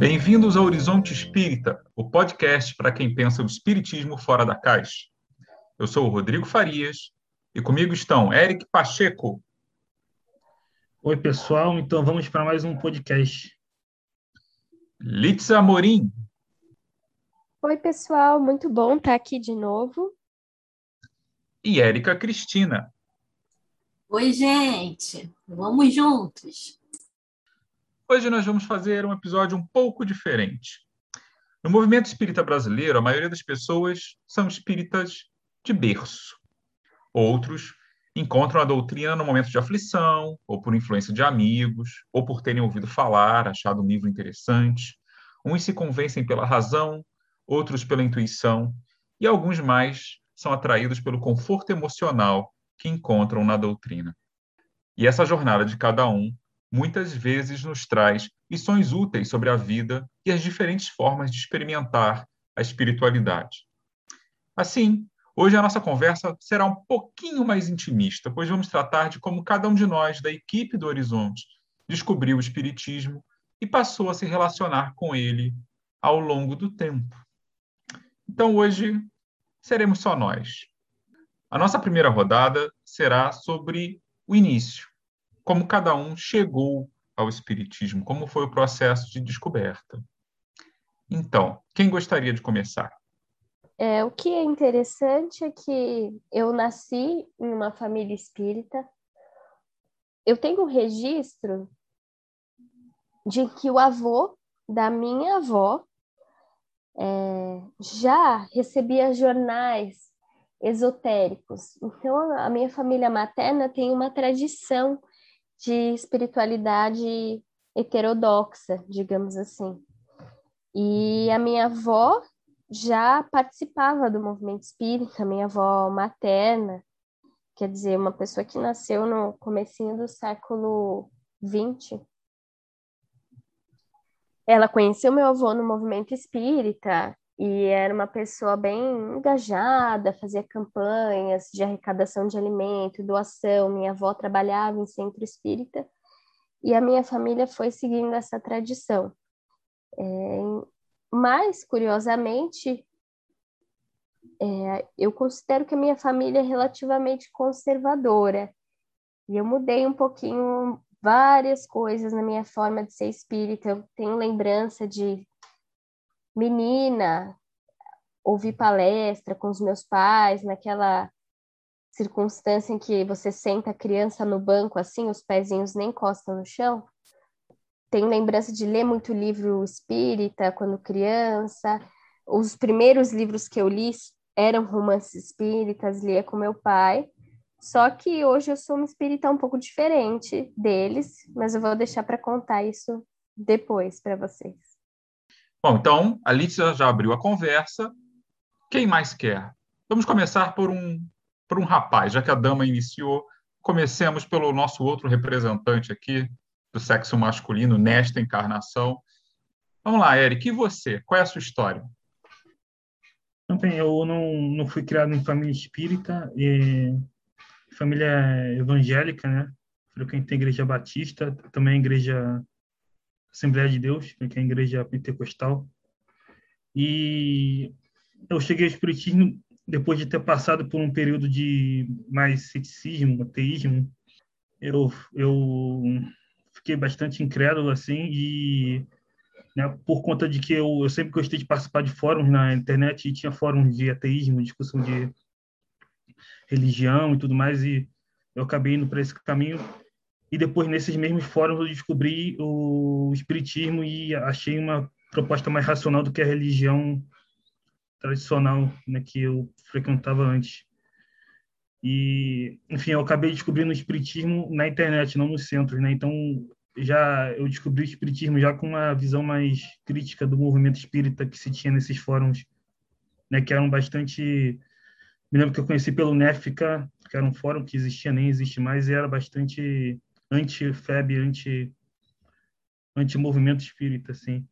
Bem-vindos ao Horizonte Espírita, o podcast para quem pensa o espiritismo fora da caixa. Eu sou o Rodrigo Farias e comigo estão Eric Pacheco. Oi, pessoal. Então vamos para mais um podcast. Litza Amorim. Oi, pessoal. Muito bom estar aqui de novo. E Érica Cristina. Oi, gente. Vamos juntos. Hoje nós vamos fazer um episódio um pouco diferente. No movimento espírita brasileiro, a maioria das pessoas são espíritas de berço. Outros encontram a doutrina no momento de aflição, ou por influência de amigos, ou por terem ouvido falar, achado um livro interessante. Uns se convencem pela razão, outros pela intuição, e alguns mais são atraídos pelo conforto emocional que encontram na doutrina. E essa jornada de cada um muitas vezes nos traz lições úteis sobre a vida e as diferentes formas de experimentar a espiritualidade. Assim, hoje a nossa conversa será um pouquinho mais intimista, pois vamos tratar de como cada um de nós da equipe do Horizonte descobriu o espiritismo e passou a se relacionar com ele ao longo do tempo. Então hoje seremos só nós. A nossa primeira rodada será sobre o início, como cada um chegou ao Espiritismo, como foi o processo de descoberta. Então, quem gostaria de começar? É, o que é interessante é que eu nasci em uma família espírita. Eu tenho um registro de que o avô da minha avó é, já recebia jornais esotéricos. Então, a minha família materna tem uma tradição de espiritualidade heterodoxa, digamos assim. E a minha avó já participava do movimento espírita, minha avó materna, quer dizer, uma pessoa que nasceu no comecinho do século XX. Ela conheceu meu avô no movimento espírita e era uma pessoa bem engajada, fazia campanhas de arrecadação de alimento, doação. Minha avó trabalhava em centro espírita e a minha família foi seguindo essa tradição. É, mas, curiosamente, é, eu considero que a minha família é relativamente conservadora e eu mudei um pouquinho várias coisas na minha forma de ser espírita. Eu tenho lembrança de menina, ouvir palestra com os meus pais, naquela circunstância em que você senta a criança no banco assim, os pezinhos nem encostam no chão. Tenho lembrança de ler muito livro espírita quando criança. Os primeiros livros que eu li eram romances espíritas, lia com meu pai. Só que hoje eu sou uma espírita um pouco diferente deles, mas eu vou deixar para contar isso depois para vocês. Bom, então a Lícia já abriu a conversa. Quem mais quer? Vamos começar por um, por um rapaz, já que a dama iniciou. Comecemos pelo nosso outro representante aqui do sexo masculino nesta encarnação. Vamos lá, Eric, e você? Qual é a sua história? Bem, eu não, não fui criado em família espírita, e família evangélica, né? Frequentei a igreja batista, também a igreja Assembleia de Deus, que é a igreja pentecostal. E eu cheguei ao espiritismo depois de ter passado por um período de mais ceticismo, ateísmo. Eu, eu fiquei bastante incrédulo assim e né, por conta de que eu, eu sempre gostei de participar de fóruns na internet e tinha fóruns de ateísmo, discussão de religião e tudo mais e eu acabei indo para esse caminho e depois nesses mesmos fóruns eu descobri o espiritismo e achei uma proposta mais racional do que a religião tradicional né, que eu frequentava antes. E, enfim, eu acabei descobrindo o espiritismo na internet, não nos centros, né? Então, já eu descobri o espiritismo já com uma visão mais crítica do movimento espírita que se tinha nesses fóruns, né, que eram bastante me lembro que eu conheci pelo NEFICA, que era um fórum que existia, nem existe mais, e era bastante anti-FEB, anti, anti-movimento espírita, assim.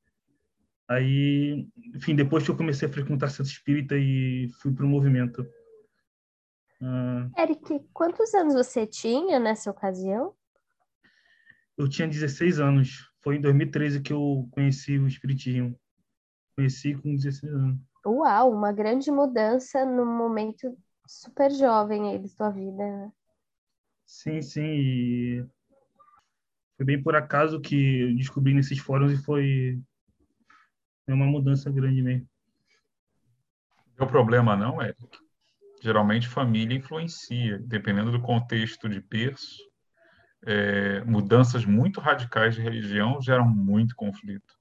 Aí, enfim, depois que eu comecei a frequentar centro espírita e fui para o movimento. Uh, Eric, quantos anos você tinha nessa ocasião? Eu tinha 16 anos. foi em 2013 que eu conheci o Espiritismo. Conheci com 16 anos. Uau, uma grande mudança no momento super jovem aí da sua vida, né? Sim, sim. E foi bem por acaso que eu descobri nesses fóruns e foi uma mudança grande mesmo. Deu problema não, Eric? Geralmente família influencia, dependendo do contexto de berço. É, mudanças muito radicais de religião geram muito conflito.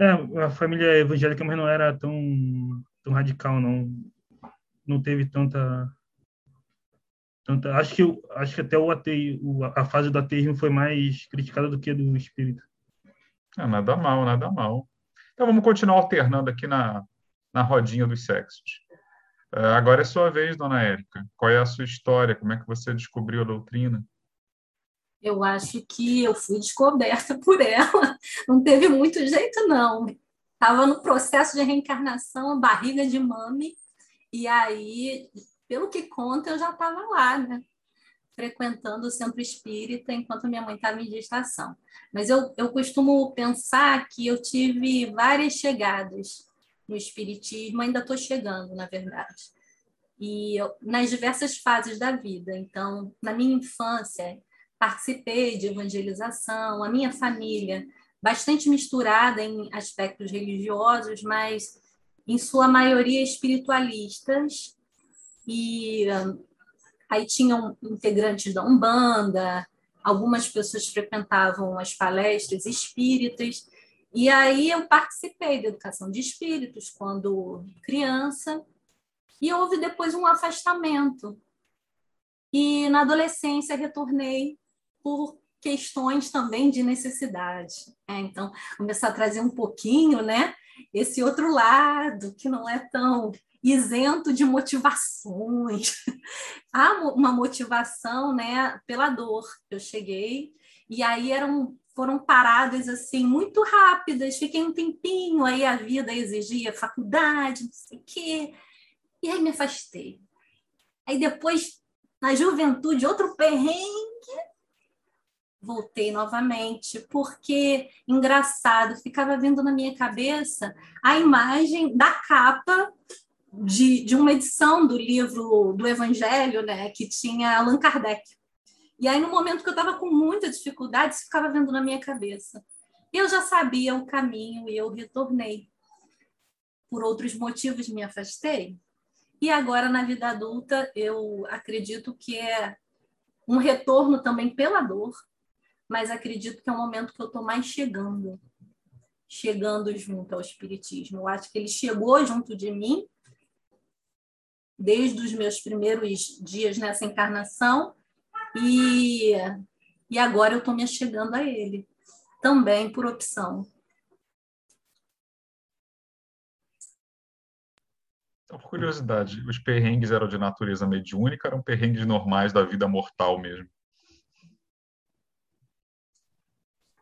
É, a família evangélica, mas não era tão, tão radical, não. Não teve tanta. Tanta acho, que, acho que até o a fase do ateísmo foi mais criticada do que a do espírito. É, nada mal, nada mal. Então vamos continuar alternando aqui na, na rodinha dos sexos. Uh, agora é sua vez, dona Érica. Qual é a sua história? Como é que você descobriu a doutrina? Eu acho que eu fui descoberta por ela. Não teve muito jeito, não. Estava no processo de reencarnação, barriga de mame, e aí, pelo que conta, eu já estava lá, né? frequentando o centro espírita enquanto minha mãe estava em gestação. Mas eu, eu costumo pensar que eu tive várias chegadas no espiritismo, ainda estou chegando, na verdade. E eu, nas diversas fases da vida. Então, na minha infância, participei de evangelização, a minha família, bastante misturada em aspectos religiosos, mas em sua maioria espiritualistas. E aí tinham integrantes da Umbanda, algumas pessoas frequentavam as palestras espíritas, e aí eu participei da educação de espíritos quando criança, e houve depois um afastamento. E na adolescência retornei por questões também de necessidade. É, então, começar a trazer um pouquinho, né? Esse outro lado que não é tão isento de motivações. Há uma motivação, né, pela dor. Eu cheguei e aí eram foram paradas assim muito rápidas. Fiquei um tempinho, aí a vida exigia faculdade, não sei o quê. E aí me afastei. Aí depois, na juventude, outro perrengue, voltei novamente, porque, engraçado, ficava vindo na minha cabeça a imagem da capa de, de uma edição do livro do Evangelho, né, que tinha Allan Kardec. E aí, no momento que eu estava com muita dificuldade, isso ficava vendo na minha cabeça. Eu já sabia o caminho e eu retornei. Por outros motivos, me afastei. E agora, na vida adulta, eu acredito que é um retorno também pela dor, mas acredito que é um momento que eu estou mais chegando chegando junto ao Espiritismo. Eu acho que ele chegou junto de mim desde os meus primeiros dias nessa encarnação e, e agora eu estou me chegando a ele, também por opção. Então, por curiosidade, os perrengues eram de natureza mediúnica, eram perrengues normais da vida mortal mesmo?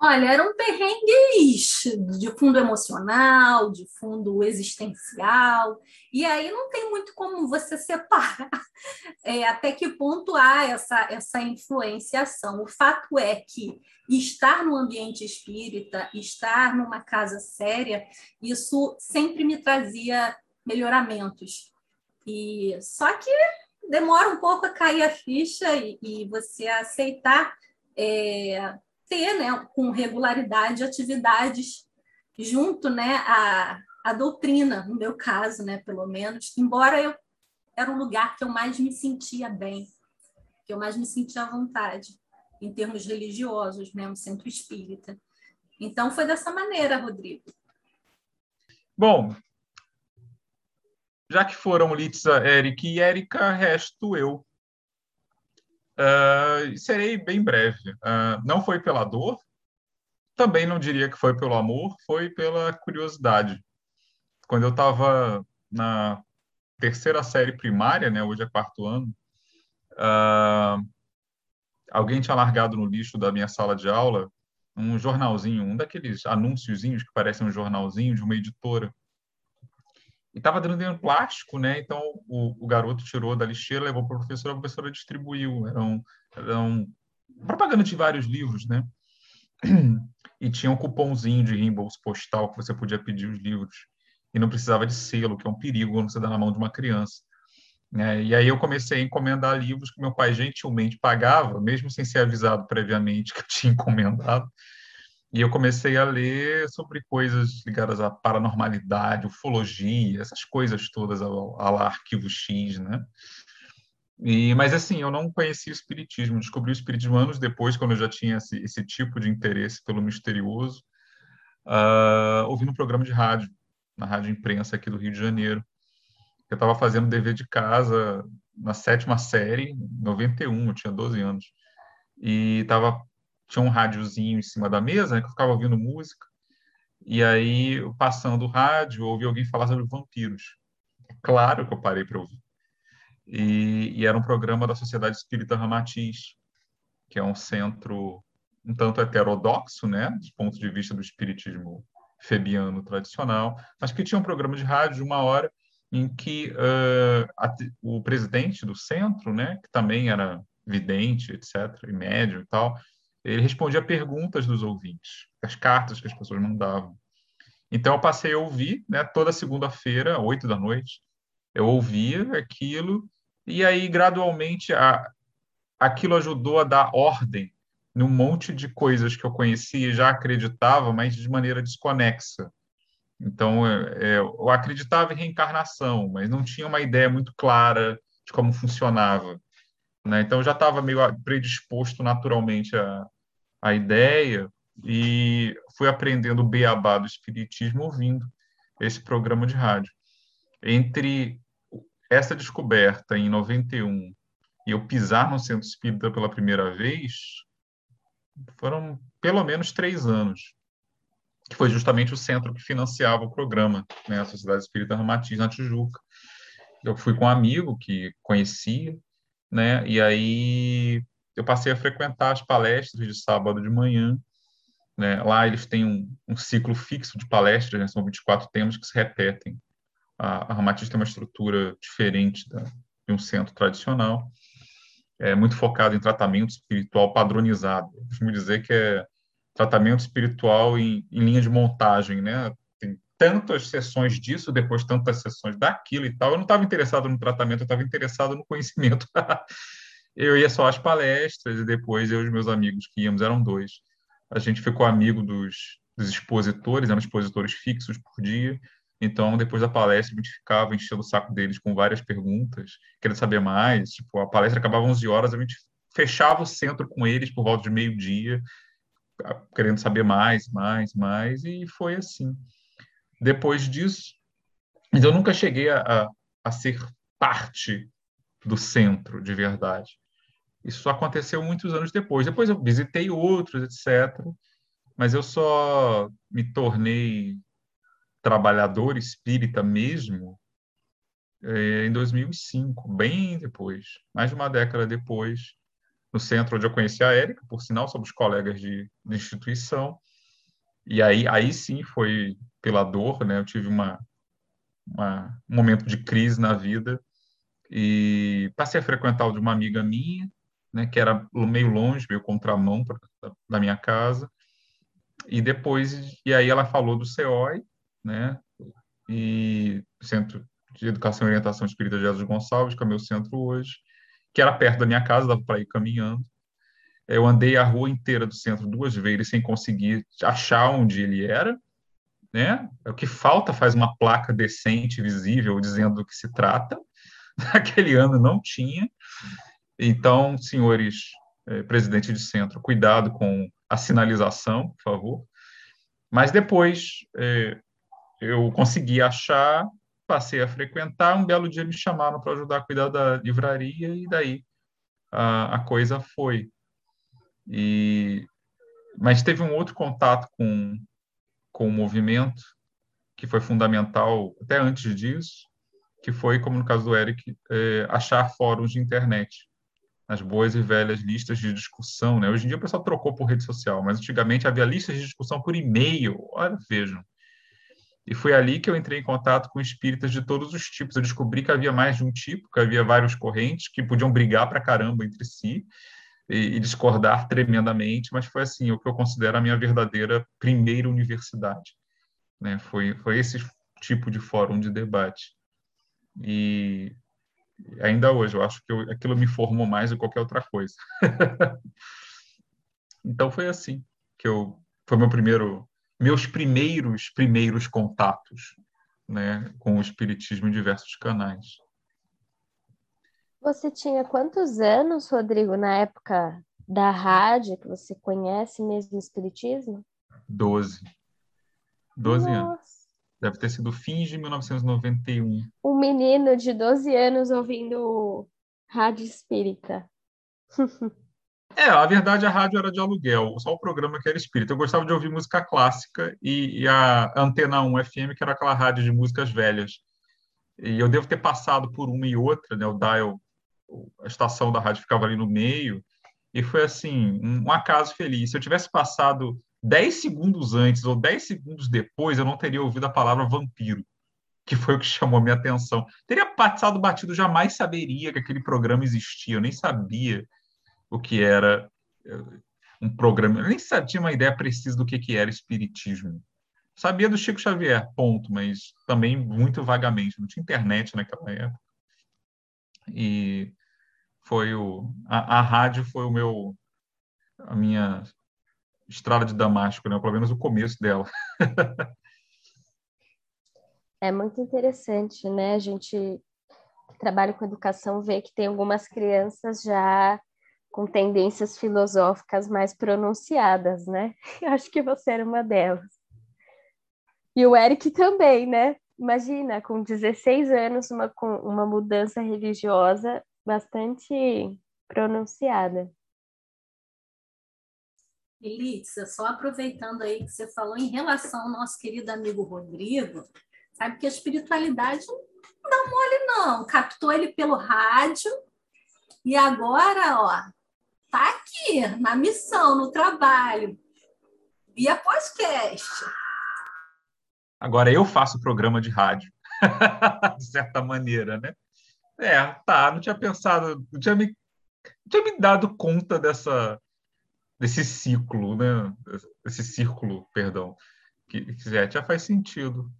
Olha, eram perrengues de fundo emocional, de fundo existencial, e aí não tem muito como você separar é, até que ponto há essa, essa influenciação. O fato é que estar no ambiente espírita, estar numa casa séria, isso sempre me trazia melhoramentos. E só que demora um pouco a cair a ficha e, e você aceitar. É, ter né, com regularidade atividades junto né, à, à doutrina, no meu caso, né, pelo menos, embora eu era o lugar que eu mais me sentia bem, que eu mais me sentia à vontade, em termos religiosos, né, um centro espírita. Então, foi dessa maneira, Rodrigo. Bom, já que foram Litza, Eric e Érica, resto eu. Uh, serei bem breve. Uh, não foi pela dor, também não diria que foi pelo amor, foi pela curiosidade. Quando eu estava na terceira série primária, né, hoje é quarto ano, uh, alguém tinha largado no lixo da minha sala de aula um jornalzinho, um daqueles anúnciozinhos que parecem um jornalzinho de uma editora e estava dentro de plástico, né? Então o, o, garoto tirou da lixeira, levou para a professora, a professora distribuiu. Eram, eram propaganda de vários livros, né? e tinha um cupomzinho de reembolso postal que você podia pedir os livros e não precisava de selo, que é um perigo quando você dá na mão de uma criança. É, e aí eu comecei a encomendar livros que meu pai gentilmente pagava, mesmo sem ser avisado previamente que eu tinha encomendado. E eu comecei a ler sobre coisas ligadas à paranormalidade, ufologia, essas coisas todas ao, arquivo X, né? E, mas assim, eu não conhecia o espiritismo, descobri o espiritismo anos depois, quando eu já tinha esse, esse tipo de interesse pelo misterioso, uh, ouvindo um programa de rádio, na rádio imprensa aqui do Rio de Janeiro. Eu estava fazendo dever de casa na sétima série, 91, eu tinha 12 anos. E tava, tinha um rádiozinho em cima da mesa, né, que eu ficava ouvindo música. E aí, passando o rádio, ouvi alguém falar sobre vampiros. É claro que eu parei para ouvir. E, e, era um programa da Sociedade Espírita Ramatiz, que é um centro um tanto heterodoxo, né, do ponto de vista do espiritismo febiano tradicional, mas que tinha um programa de rádio de uma hora em que uh, a, o presidente do centro, né, que também era vidente, etc., e médio e tal, ele respondia perguntas dos ouvintes, as cartas que as pessoas mandavam. Então, eu passei a ouvir, né, toda segunda-feira, oito da noite, eu ouvia aquilo, e aí, gradualmente, a, aquilo ajudou a dar ordem num monte de coisas que eu conhecia e já acreditava, mas de maneira desconexa. Então, é, é, eu acreditava em reencarnação, mas não tinha uma ideia muito clara de como funcionava. Né? Então, eu já estava meio predisposto naturalmente à ideia e fui aprendendo o beabá do espiritismo ouvindo esse programa de rádio. Entre essa descoberta em 91 e eu pisar no centro espírita pela primeira vez, foram pelo menos três anos, que foi justamente o centro que financiava o programa, né, a Sociedade Espírita Ramatiz, na Tijuca. Eu fui com um amigo que conhecia, né, e aí eu passei a frequentar as palestras de sábado de manhã, né, lá eles têm um, um ciclo fixo de palestras, né, são 24 temas que se repetem. A, a Ramatiz tem uma estrutura diferente da, de um centro tradicional, é muito focado em tratamento espiritual padronizado. Eu costumo dizer que é tratamento espiritual em, em linha de montagem, né? Tantas sessões disso, depois tantas sessões daquilo e tal. Eu não estava interessado no tratamento, eu estava interessado no conhecimento. eu ia só às palestras e depois eu e os meus amigos que íamos, eram dois. A gente ficou amigo dos, dos expositores, eram expositores fixos por dia. Então, depois da palestra, a gente ficava enchendo o saco deles com várias perguntas, querendo saber mais. Tipo, a palestra acabava 11 horas, a gente fechava o centro com eles por volta de meio-dia, querendo saber mais, mais, mais, e foi assim. Depois disso, mas eu nunca cheguei a, a, a ser parte do centro de verdade. Isso aconteceu muitos anos depois. Depois eu visitei outros, etc. Mas eu só me tornei trabalhador espírita mesmo é, em 2005, bem depois, mais de uma década depois, no centro onde eu conheci a Érica, por sinal, somos colegas de, de instituição, e aí, aí sim foi pela dor, né? Eu tive uma, uma, um momento de crise na vida e passei a frequentar o de uma amiga minha, né? Que era meio longe, meio contramão pra, da minha casa. E depois, e aí ela falou do CEOI, né? E Centro de Educação e Orientação Espírita de Jesus Gonçalves, que é o meu centro hoje, que era perto da minha casa, dava para ir caminhando. Eu andei a rua inteira do centro duas vezes sem conseguir achar onde ele era, né? É o que falta faz uma placa decente, visível, dizendo do que se trata. Naquele ano não tinha. Então, senhores eh, presidente de centro, cuidado com a sinalização, por favor. Mas depois, eh, eu consegui achar, passei a frequentar. Um belo dia me chamaram para ajudar a cuidar da livraria e daí a, a coisa foi. E mas teve um outro contato com com o movimento que foi fundamental até antes disso, que foi como no caso do Eric é, achar fóruns de internet, as boas e velhas listas de discussão, né? Hoje em dia o pessoal trocou por rede social, mas antigamente havia listas de discussão por e-mail. Olha, vejam. E foi ali que eu entrei em contato com espíritas de todos os tipos. Eu descobri que havia mais de um tipo, que havia vários correntes que podiam brigar para caramba entre si. E, e discordar tremendamente, mas foi assim o que eu considero a minha verdadeira primeira universidade. Né? Foi, foi esse tipo de fórum de debate. E ainda hoje, eu acho que eu, aquilo me formou mais do que qualquer outra coisa. então foi assim que eu foi meu primeiro meus primeiros primeiros contatos, né, com o espiritismo em diversos canais. Você tinha quantos anos, Rodrigo, na época da rádio que você conhece mesmo o espiritismo? Doze. Doze anos. Deve ter sido fins de 1991. Um menino de 12 anos ouvindo rádio espírita. é, a verdade, a rádio era de aluguel, só o programa que era espírita. Eu gostava de ouvir música clássica e, e a Antena 1 FM, que era aquela rádio de músicas velhas. E eu devo ter passado por uma e outra, né? O dial, a estação da rádio ficava ali no meio, e foi assim, um acaso feliz. Se eu tivesse passado 10 segundos antes ou 10 segundos depois, eu não teria ouvido a palavra vampiro, que foi o que chamou a minha atenção. Teria passado batido, jamais saberia que aquele programa existia, eu nem sabia o que era eh, um programa, eu nem tinha uma ideia precisa do que, que era espiritismo. Sabia do Chico Xavier, ponto, mas também muito vagamente, não tinha internet naquela época. E foi o a, a rádio foi o meu a minha Estrada de Damasco, né? Pelo menos o começo dela. é muito interessante, né? A gente trabalha com educação vê que tem algumas crianças já com tendências filosóficas mais pronunciadas, né? Eu acho que você era uma delas. E o Eric também, né? Imagina, com 16 anos, uma, com uma mudança religiosa bastante pronunciada. Elitza, só aproveitando aí que você falou em relação ao nosso querido amigo Rodrigo, sabe que a espiritualidade não dá mole, não. Captou ele pelo rádio e agora, ó, tá aqui na missão, no trabalho, via podcast. Agora eu faço programa de rádio, de certa maneira, né? É, tá, não tinha pensado, não tinha me, não tinha me dado conta dessa, desse ciclo, né? Esse círculo, perdão, que, que é, já faz sentido.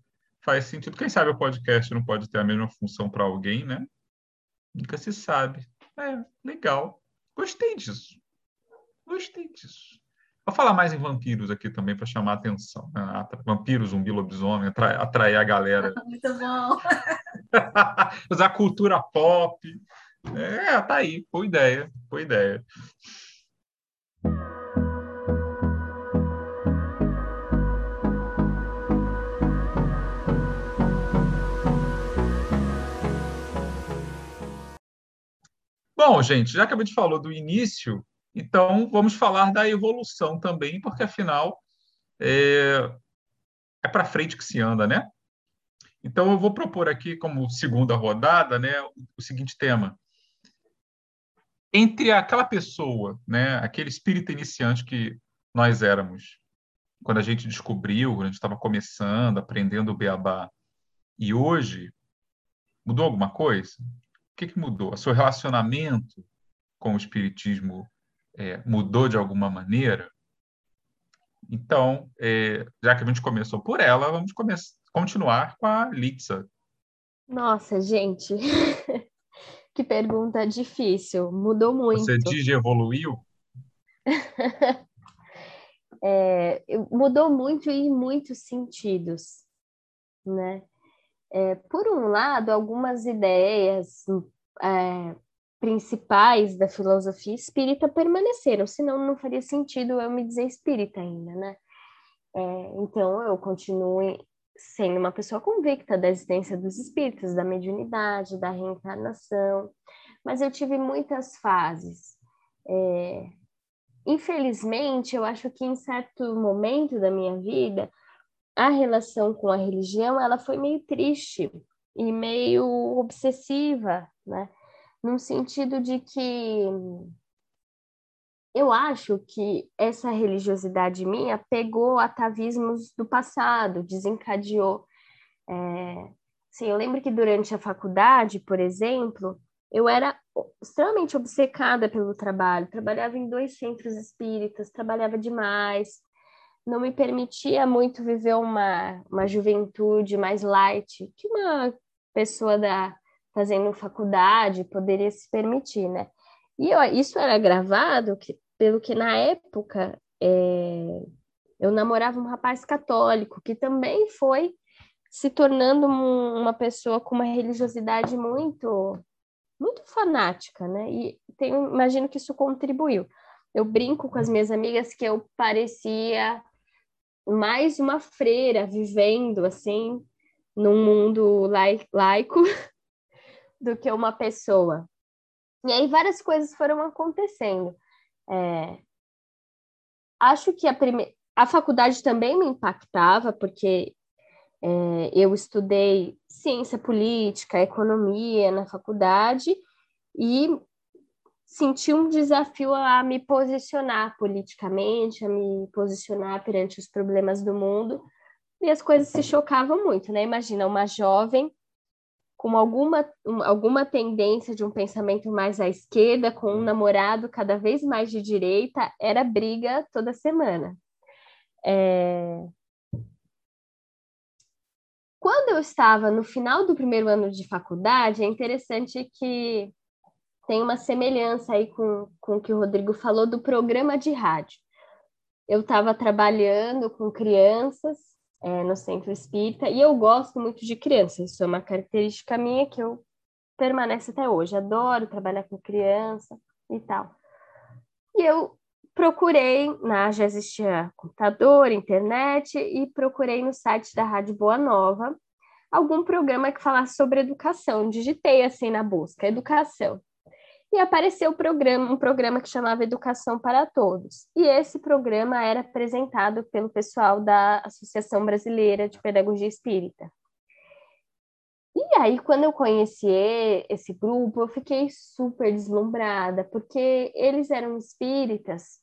Faz sentido. Quem sabe o podcast não pode ter a mesma função para alguém, né? Nunca se sabe. É, legal. Gostei disso. Gostei disso. Vou falar mais em vampiros aqui também para chamar a atenção. Né? Vampiros, zumbi, lobisomem, atrair, atrair a galera. Muito bom. Usar cultura pop. É, tá aí. Boa ideia. Boa ideia. Bom, gente, já que a gente falou do início, então vamos falar da evolução também, porque afinal é, é para frente que se anda, né? Então eu vou propor aqui como segunda rodada, né, o seguinte tema: entre aquela pessoa, né, aquele espírito iniciante que nós éramos quando a gente descobriu, quando a gente estava começando, aprendendo o beabá, e hoje mudou alguma coisa? que, que mudou? O seu relacionamento com o Espiritismo é, mudou de alguma maneira? Então, é, já que a gente começou por ela, vamos continuar com a Litsa. Nossa, gente, que pergunta difícil. Mudou muito. Você digievoluiu? é, mudou muito em muitos sentidos, né? É, por um lado, algumas ideias é, principais da filosofia espírita permaneceram, senão não faria sentido eu me dizer espírita ainda, né? É, então, eu continuo sendo uma pessoa convicta da existência dos espíritos, da mediunidade, da reencarnação, mas eu tive muitas fases. É, infelizmente, eu acho que em certo momento da minha vida, a relação com a religião ela foi meio triste e meio obsessiva, né? No sentido de que eu acho que essa religiosidade minha pegou atavismos do passado, desencadeou. É... Sim, eu lembro que durante a faculdade, por exemplo, eu era extremamente obcecada pelo trabalho. Trabalhava em dois centros espíritas, trabalhava demais, não me permitia muito viver uma, uma juventude mais light, que uma pessoa da, fazendo faculdade poderia se permitir, né? E ó, isso era gravado que, pelo que na época é, eu namorava um rapaz católico que também foi se tornando um, uma pessoa com uma religiosidade muito muito fanática, né? E imagino que isso contribuiu. Eu brinco com as minhas amigas que eu parecia mais uma freira vivendo assim num mundo laico do que uma pessoa. E aí várias coisas foram acontecendo. É... Acho que a, prime... a faculdade também me impactava, porque é, eu estudei ciência política, economia na faculdade e senti um desafio a me posicionar politicamente, a me posicionar perante os problemas do mundo, e as coisas se chocavam muito, né? Imagina uma jovem com alguma, alguma tendência de um pensamento mais à esquerda, com um namorado cada vez mais de direita, era briga toda semana. É... Quando eu estava no final do primeiro ano de faculdade, é interessante que tem uma semelhança aí com, com o que o Rodrigo falou do programa de rádio. Eu estava trabalhando com crianças é, no centro espírita e eu gosto muito de crianças, isso é uma característica minha que eu permanece até hoje. Adoro trabalhar com criança e tal. E eu procurei, na, já existia computador, internet, e procurei no site da Rádio Boa Nova algum programa que falasse sobre educação. Digitei assim na busca, educação. E apareceu um programa, um programa que chamava Educação para Todos. E esse programa era apresentado pelo pessoal da Associação Brasileira de Pedagogia Espírita. E aí, quando eu conheci esse grupo, eu fiquei super deslumbrada, porque eles eram espíritas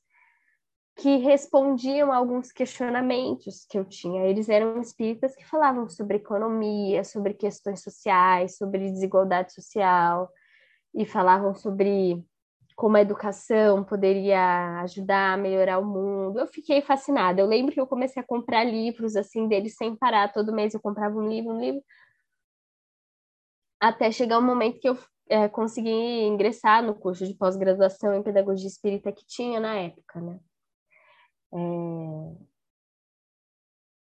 que respondiam a alguns questionamentos que eu tinha. Eles eram espíritas que falavam sobre economia, sobre questões sociais, sobre desigualdade social, e falavam sobre como a educação poderia ajudar a melhorar o mundo. Eu fiquei fascinada. Eu lembro que eu comecei a comprar livros assim deles sem parar. Todo mês eu comprava um livro, um livro, até chegar um momento que eu é, consegui ingressar no curso de pós-graduação em pedagogia espírita que tinha na época, né? É...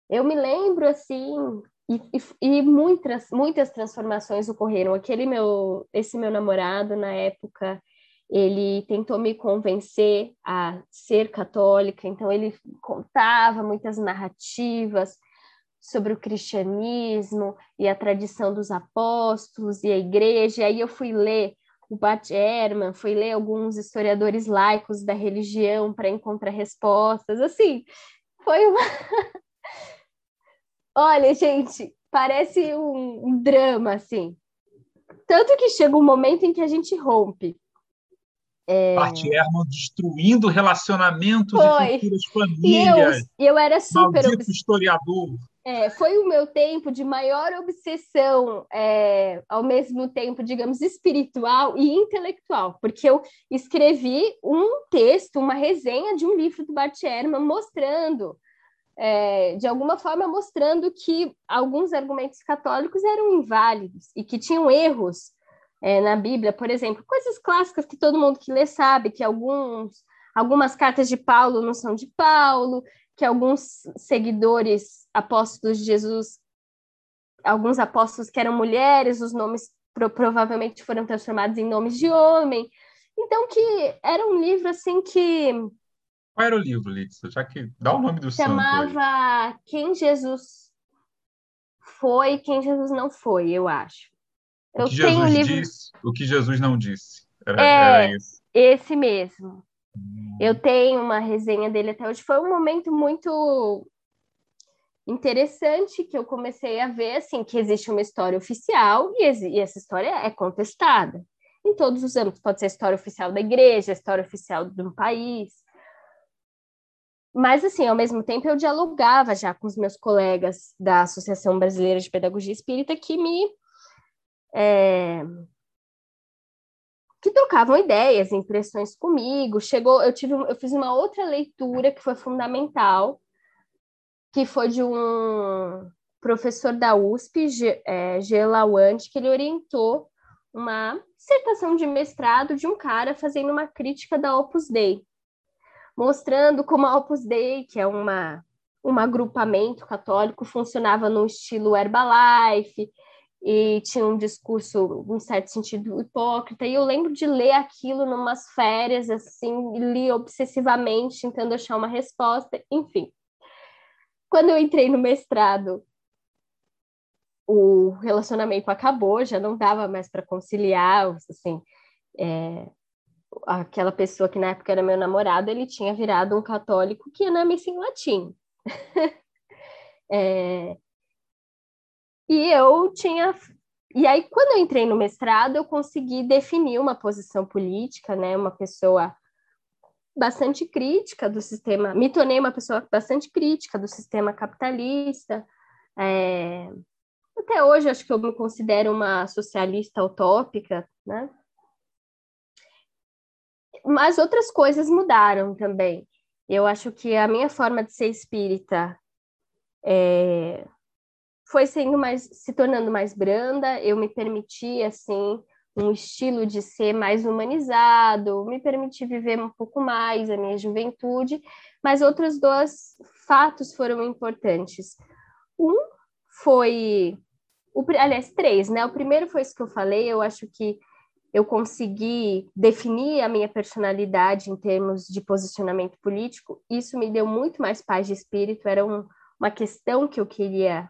Eu me lembro, assim, e, e, muitas, muitas transformações ocorreram. Aquele meu, esse meu namorado, na época, ele tentou me convencer a ser católica, então ele contava muitas narrativas sobre o cristianismo e a tradição dos apóstolos e a igreja. E aí eu fui ler o Bart Ehrman, fui ler alguns historiadores laicos da religião para encontrar respostas. Assim, foi uma. Olha, gente, parece um, um drama, assim. Tanto que chega um momento em que a gente rompe. É... Ehrman destruindo relacionamentos Foi. e futuras famílias. E eu, eu era super... Maldito historiador. É, foi o meu tempo de maior obsessão, é, ao mesmo tempo, digamos, espiritual e intelectual, porque eu escrevi um texto, uma resenha de um livro do Bart Ehrman mostrando, é, de alguma forma, mostrando que alguns argumentos católicos eram inválidos e que tinham erros é, na Bíblia, por exemplo, coisas clássicas que todo mundo que lê sabe, que alguns, algumas cartas de Paulo não são de Paulo, que alguns seguidores apóstolos de Jesus, alguns apóstolos que eram mulheres, os nomes pro, provavelmente foram transformados em nomes de homem. Então, que era um livro assim que. Qual era o livro, Litsa? Já que dá o nome do Chamava Quem Jesus Foi, Quem Jesus Não Foi, eu acho. Eu o que Jesus livro... disse, o que Jesus não disse. Era, é, era esse. esse mesmo. Eu tenho uma resenha dele até hoje. Foi um momento muito interessante que eu comecei a ver assim que existe uma história oficial e, e essa história é contestada em todos os âmbitos. Pode ser a história oficial da igreja, a história oficial de um país. Mas, assim, ao mesmo tempo, eu dialogava já com os meus colegas da Associação Brasileira de Pedagogia Espírita que me é, que trocavam ideias, impressões comigo. Chegou, eu tive, eu fiz uma outra leitura que foi fundamental, que foi de um professor da USP, G, é, que ele orientou uma dissertação de mestrado de um cara fazendo uma crítica da Opus Dei, mostrando como a Opus Dei, que é uma um agrupamento católico, funcionava no estilo Herbalife, e tinha um discurso, um certo sentido, hipócrita. E eu lembro de ler aquilo numas férias, assim, li obsessivamente, tentando achar uma resposta, enfim. Quando eu entrei no mestrado, o relacionamento acabou, já não dava mais para conciliar, assim, é, aquela pessoa que na época era meu namorado, ele tinha virado um católico que ia na missa em latim. é, e eu tinha. E aí, quando eu entrei no mestrado, eu consegui definir uma posição política, né? Uma pessoa bastante crítica do sistema. Me tornei uma pessoa bastante crítica do sistema capitalista. É... Até hoje, acho que eu me considero uma socialista utópica, né? Mas outras coisas mudaram também. Eu acho que a minha forma de ser espírita é, foi sendo mais, se tornando mais branda, eu me permiti, assim, um estilo de ser mais humanizado, me permiti viver um pouco mais a minha juventude, mas outros dois fatos foram importantes. Um foi, o, aliás, três, né? O primeiro foi isso que eu falei, eu acho que eu consegui definir a minha personalidade em termos de posicionamento político, isso me deu muito mais paz de espírito, era um, uma questão que eu queria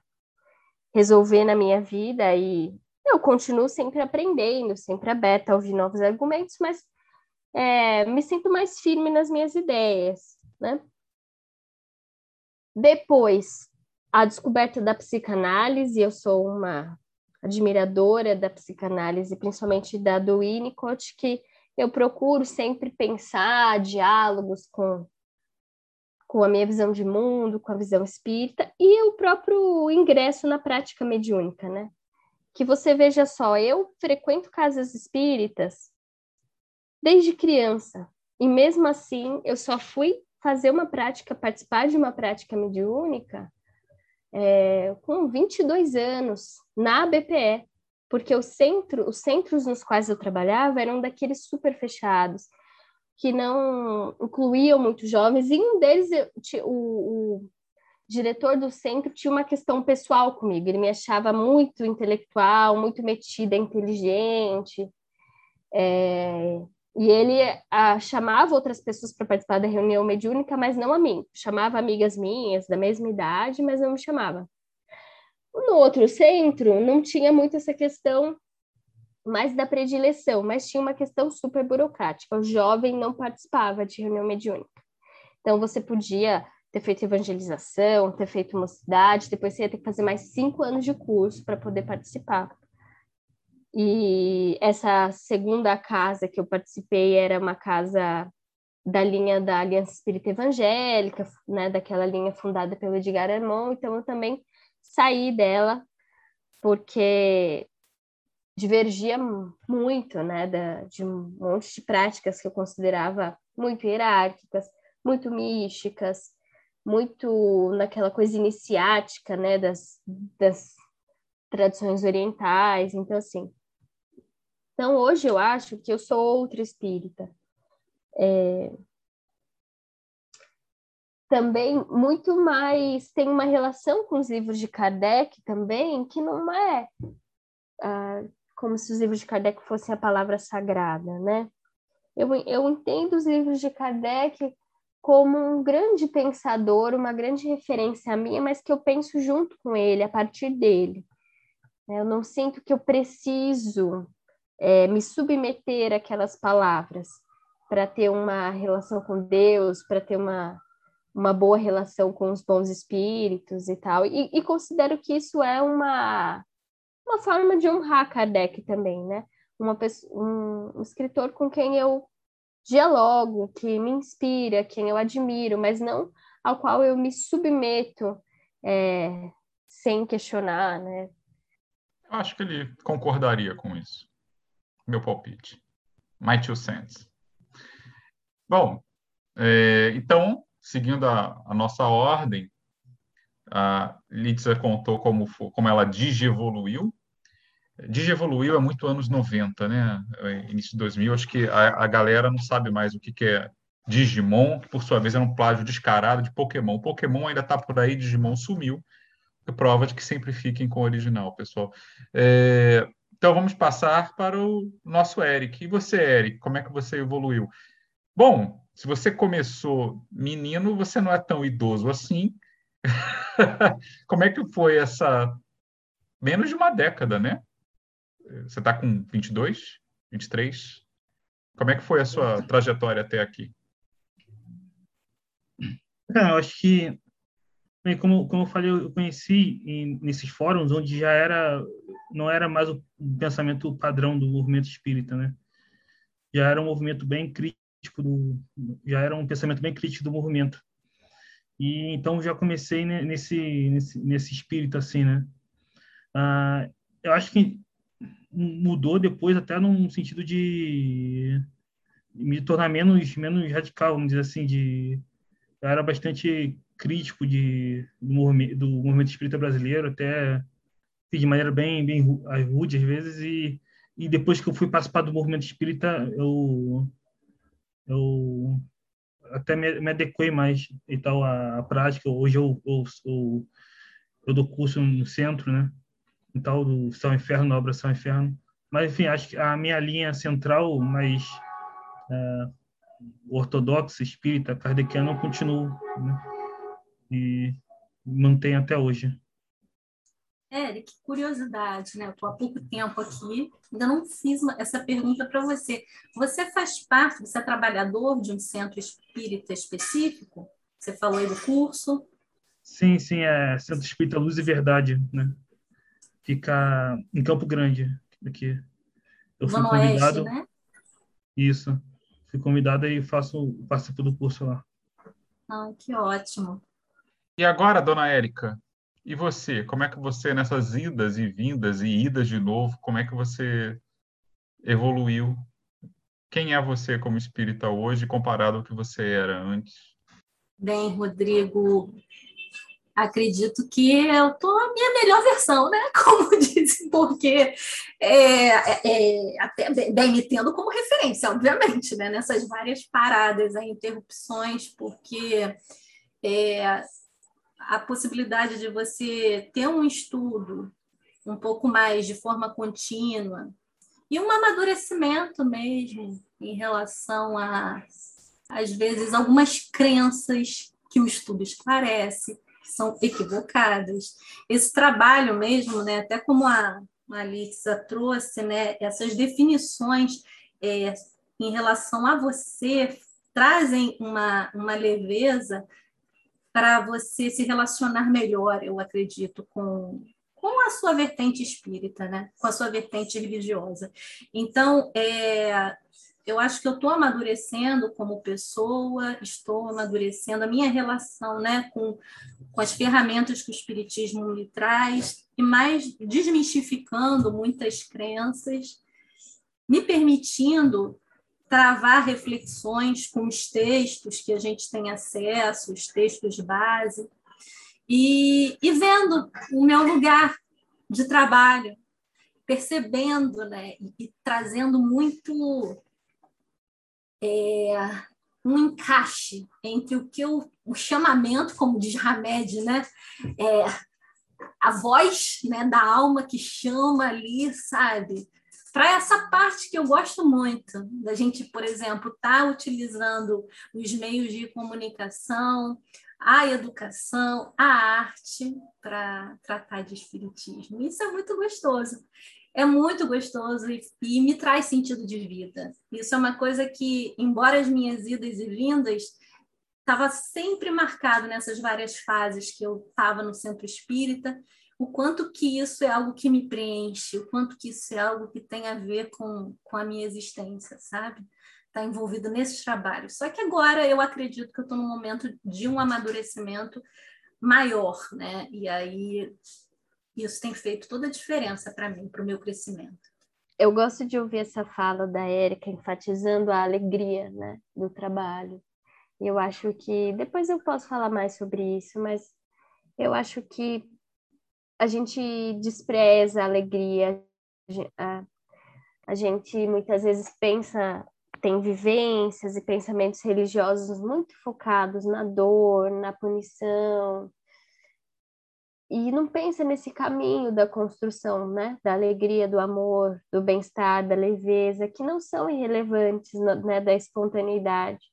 resolver na minha vida e eu continuo sempre aprendendo, sempre aberta a ouvir novos argumentos, mas é, me sinto mais firme nas minhas ideias, né? Depois, a descoberta da psicanálise, eu sou uma admiradora da psicanálise, principalmente da do Winnicott, que eu procuro sempre pensar diálogos com com a minha visão de mundo, com a visão espírita e o próprio ingresso na prática mediúnica, né? Que você veja só, eu frequento casas espíritas desde criança e mesmo assim eu só fui fazer uma prática, participar de uma prática mediúnica é, com 22 anos na BPE, porque centro, os centros nos quais eu trabalhava eram daqueles super fechados que não incluíam muitos jovens, e um deles, o, o diretor do centro tinha uma questão pessoal comigo, ele me achava muito intelectual, muito metida, inteligente, é, e ele a, chamava outras pessoas para participar da reunião mediúnica, mas não a mim. Chamava amigas minhas da mesma idade, mas não me chamava. No outro centro, não tinha muito essa questão mais da predileção, mas tinha uma questão super burocrática. O jovem não participava de reunião mediúnica. Então, você podia ter feito evangelização, ter feito mocidade, depois você ia ter que fazer mais cinco anos de curso para poder participar. E essa segunda casa que eu participei era uma casa da linha da Aliança Espírita Evangélica, né, daquela linha fundada pelo Edgar Armand, então eu também saí dela porque divergia muito, né, da, de um monte de práticas que eu considerava muito hierárquicas, muito místicas, muito naquela coisa iniciática, né, das, das tradições orientais. Então, assim, então hoje eu acho que eu sou outra espírita. É... Também muito mais tem uma relação com os livros de Kardec também que não é ah, como se os livros de Kardec fossem a palavra sagrada, né? Eu, eu entendo os livros de Kardec como um grande pensador, uma grande referência a minha, mas que eu penso junto com ele, a partir dele. Eu não sinto que eu preciso é, me submeter àquelas palavras para ter uma relação com Deus, para ter uma, uma boa relação com os bons espíritos e tal. E, e considero que isso é uma uma forma de honrar Kardec também, né? Uma pessoa, um, um escritor com quem eu dialogo, que me inspira, quem eu admiro, mas não ao qual eu me submeto é, sem questionar, né? Acho que ele concordaria com isso. Meu palpite. My two cents. Bom, é, então, seguindo a, a, nossa ordem, a Litza contou como, como ela digievoluiu. Digievoluiu é muito anos 90, né? É, início de 2000. Acho que a, a galera não sabe mais o que, que é Digimon, que por sua vez era um plágio descarado de Pokémon. Pokémon ainda está por aí, Digimon sumiu. É prova de que sempre fiquem com o original, pessoal. É, então vamos passar para o nosso Eric. E você, Eric, como é que você evoluiu? Bom, se você começou menino, você não é tão idoso assim. como é que foi essa menos de uma década, né? Você está com 22, 23? Como é que foi a sua trajetória até aqui? Eu acho que, como, como eu falei, eu conheci em, nesses fóruns onde já era, não era mais o pensamento padrão do movimento espírita, né? Já era um movimento bem crítico, do, já era um pensamento bem crítico do movimento. E então já comecei nesse, nesse, nesse espírito, assim, né? Ah, eu acho que mudou depois até num sentido de me tornar menos menos radical, vamos dizer assim, de eu era bastante crítico de, do, movimento, do movimento espírita brasileiro, até de maneira bem, bem rude às vezes, e, e depois que eu fui participar do movimento espírita, eu, eu até me, me adequei mais e tal à, à prática. Hoje eu, eu, eu, eu dou curso no centro, né? E tal, do São Inferno, na obra São Inferno. Mas, enfim, acho que a minha linha central, mais é, ortodoxa, espírita, kardeciana, eu continuo né? e mantenho até hoje. Eric, curiosidade, né? Estou há pouco tempo aqui, ainda não fiz essa pergunta para você. Você faz parte, você é trabalhador de um centro espírita específico? Você falou aí do curso? Sim, sim, é Centro Espírita Luz e Verdade, né? Fica em Campo Grande, aqui. Eu fui Zona convidado. Oeste, né? Isso fui convidada e faço participo do curso lá. Ah, que ótimo. E agora, dona Érica, e você? Como é que você, nessas idas e vindas e idas de novo, como é que você evoluiu? Quem é você como espírita hoje comparado ao que você era antes? Bem, Rodrigo, acredito que eu tô a minha melhor versão, né? Como dizem, porque é, é, até bem me tendo como referência, obviamente, né? Nessas várias paradas, interrupções, porque é, a possibilidade de você ter um estudo um pouco mais de forma contínua e um amadurecimento mesmo em relação a, às vezes, algumas crenças que o estudo esclarece, são equivocadas. Esse trabalho mesmo, né, até como a Alissa trouxe, né, essas definições é, em relação a você trazem uma, uma leveza para você se relacionar melhor, eu acredito, com, com a sua vertente espírita, né? com a sua vertente religiosa. Então, é, eu acho que eu estou amadurecendo como pessoa, estou amadurecendo a minha relação né, com, com as ferramentas que o Espiritismo me traz, e mais desmistificando muitas crenças, me permitindo travar reflexões com os textos que a gente tem acesso, os textos base, e, e vendo o meu lugar de trabalho, percebendo né, e, e trazendo muito é, um encaixe entre o que eu, o chamamento, como diz Hamed, né? É, a voz né, da alma que chama ali, sabe? Para essa parte que eu gosto muito, da gente, por exemplo, estar tá utilizando os meios de comunicação, a educação, a arte para tratar de espiritismo. Isso é muito gostoso é muito gostoso e, e, me traz sentido de vida. Isso é uma coisa que, embora as minhas idas e vindas, estava sempre marcado nessas várias fases que eu estava no centro espírita, o quanto que isso é algo que me preenche, o quanto que isso é algo que tem a ver com, com a minha existência, sabe? Está envolvido nesses trabalhos. Só que agora eu acredito que eu estou num momento de um amadurecimento maior, né? E aí isso tem feito toda a diferença para mim, para o meu crescimento. eu gosto de ouvir essa fala da Érica enfatizando a alegria, né, do trabalho. Eu acho que depois eu posso falar mais sobre isso, mas eu acho que a gente despreza a alegria, a, a gente muitas vezes pensa, tem vivências e pensamentos religiosos muito focados na dor, na punição, e não pensa nesse caminho da construção, né, da alegria, do amor, do bem-estar, da leveza, que não são irrelevantes, né, da espontaneidade.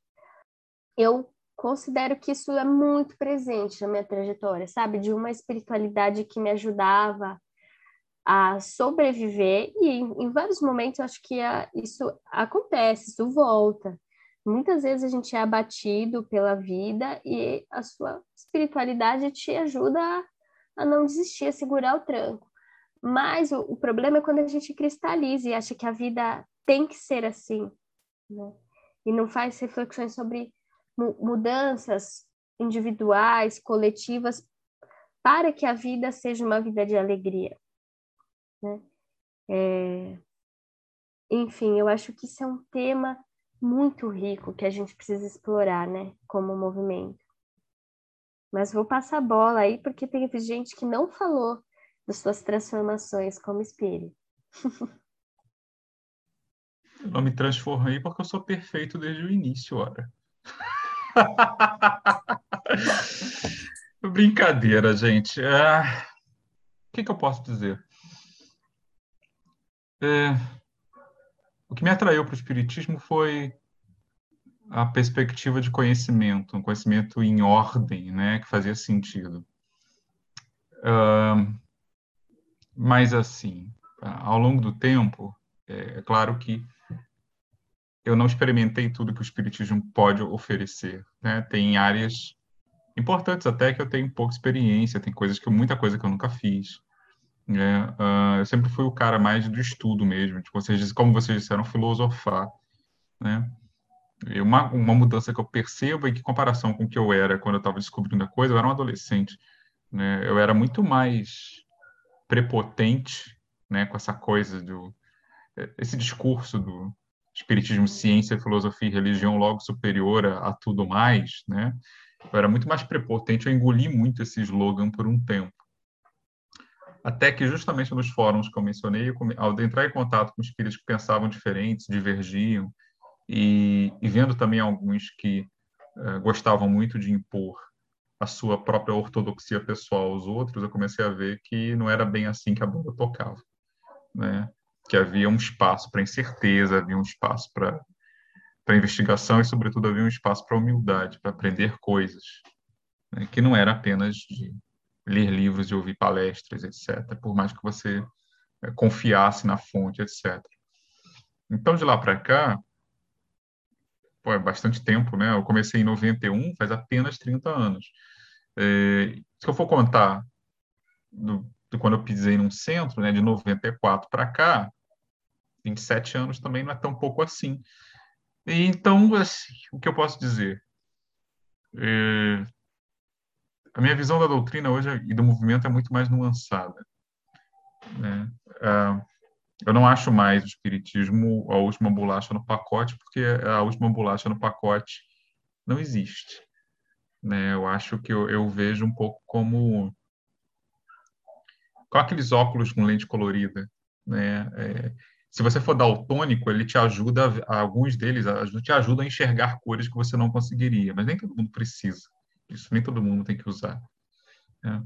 Eu considero que isso é muito presente na minha trajetória, sabe, de uma espiritualidade que me ajudava a sobreviver e em, vários momentos acho que a, isso acontece, isso volta. Muitas vezes a gente é abatido pela vida e a sua espiritualidade te ajuda a não desistir, a segurar o tranco. Mas o, o problema é quando a gente cristaliza e acha que a vida tem que ser assim, né? E não faz reflexões sobre mudanças individuais, coletivas, para que a vida seja uma vida de alegria. Né? É... Enfim, eu acho que isso é um tema muito rico que a gente precisa explorar, né, como movimento. Mas vou passar a bola aí, porque teve gente que não falou das suas transformações como espírito. Eu não me transformei porque eu sou perfeito desde o início, ora. Brincadeira, gente. É... O que, que, eu posso dizer? É... O que me atraiu para o Espiritismo foi a perspectiva de conhecimento, um conhecimento em ordem, né, que fazia sentido. Uh, mas, assim, ao longo do tempo, é, é claro que eu não experimentei tudo que o Espiritismo pode oferecer. Né? Tem áreas importantes até que eu tenho pouca experiência, tem coisas que muita coisa que eu nunca fiz. Né? Uh, eu sempre fui o cara mais do estudo mesmo, tipo, vocês, como vocês disseram, filosofar. Né? E uma, uma mudança que eu percebo é que, em comparação com o que eu era quando eu estava descobrindo a coisa, eu era um adolescente. Né? Eu era muito mais prepotente né, com essa coisa do. esse discurso do espiritismo, ciência, filosofia e religião logo superior a, a tudo mais. Né? Eu era muito mais prepotente, eu engoli muito esse slogan por um tempo. Até que, justamente nos fóruns que eu mencionei, eu, ao entrar em contato com espíritos que pensavam diferentes, divergiam, e, e vendo também alguns que uh, gostavam muito de impor a sua própria ortodoxia pessoal aos outros, eu comecei a ver que não era bem assim que a banda tocava, né? Que havia um espaço para incerteza, havia um espaço para para investigação e, sobretudo, havia um espaço para humildade, para aprender coisas, né? que não era apenas de ler livros e ouvir palestras, etc. Por mais que você é, confiasse na fonte, etc. Então, de lá para cá, pô, é bastante tempo, né? Eu comecei em 91, faz apenas 30 anos. É, se eu for contar do, do, quando eu pisei num centro, né, de 94 para cá, 27 anos também não é tão pouco assim. E, então, assim, o que eu posso dizer? É, a minha visão da doutrina hoje e do movimento é muito mais nuançada. Né? Ah, eu não acho mais o espiritismo a última bolacha no pacote, porque a última bolacha no pacote não existe. Né? Eu acho que eu, eu vejo um pouco como com aqueles óculos com lente colorida, né? É, se você for daltônico, ele te ajuda, alguns deles te ajudam a enxergar cores que você não conseguiria, mas nem todo mundo precisa. Isso nem todo mundo tem que usar. Né?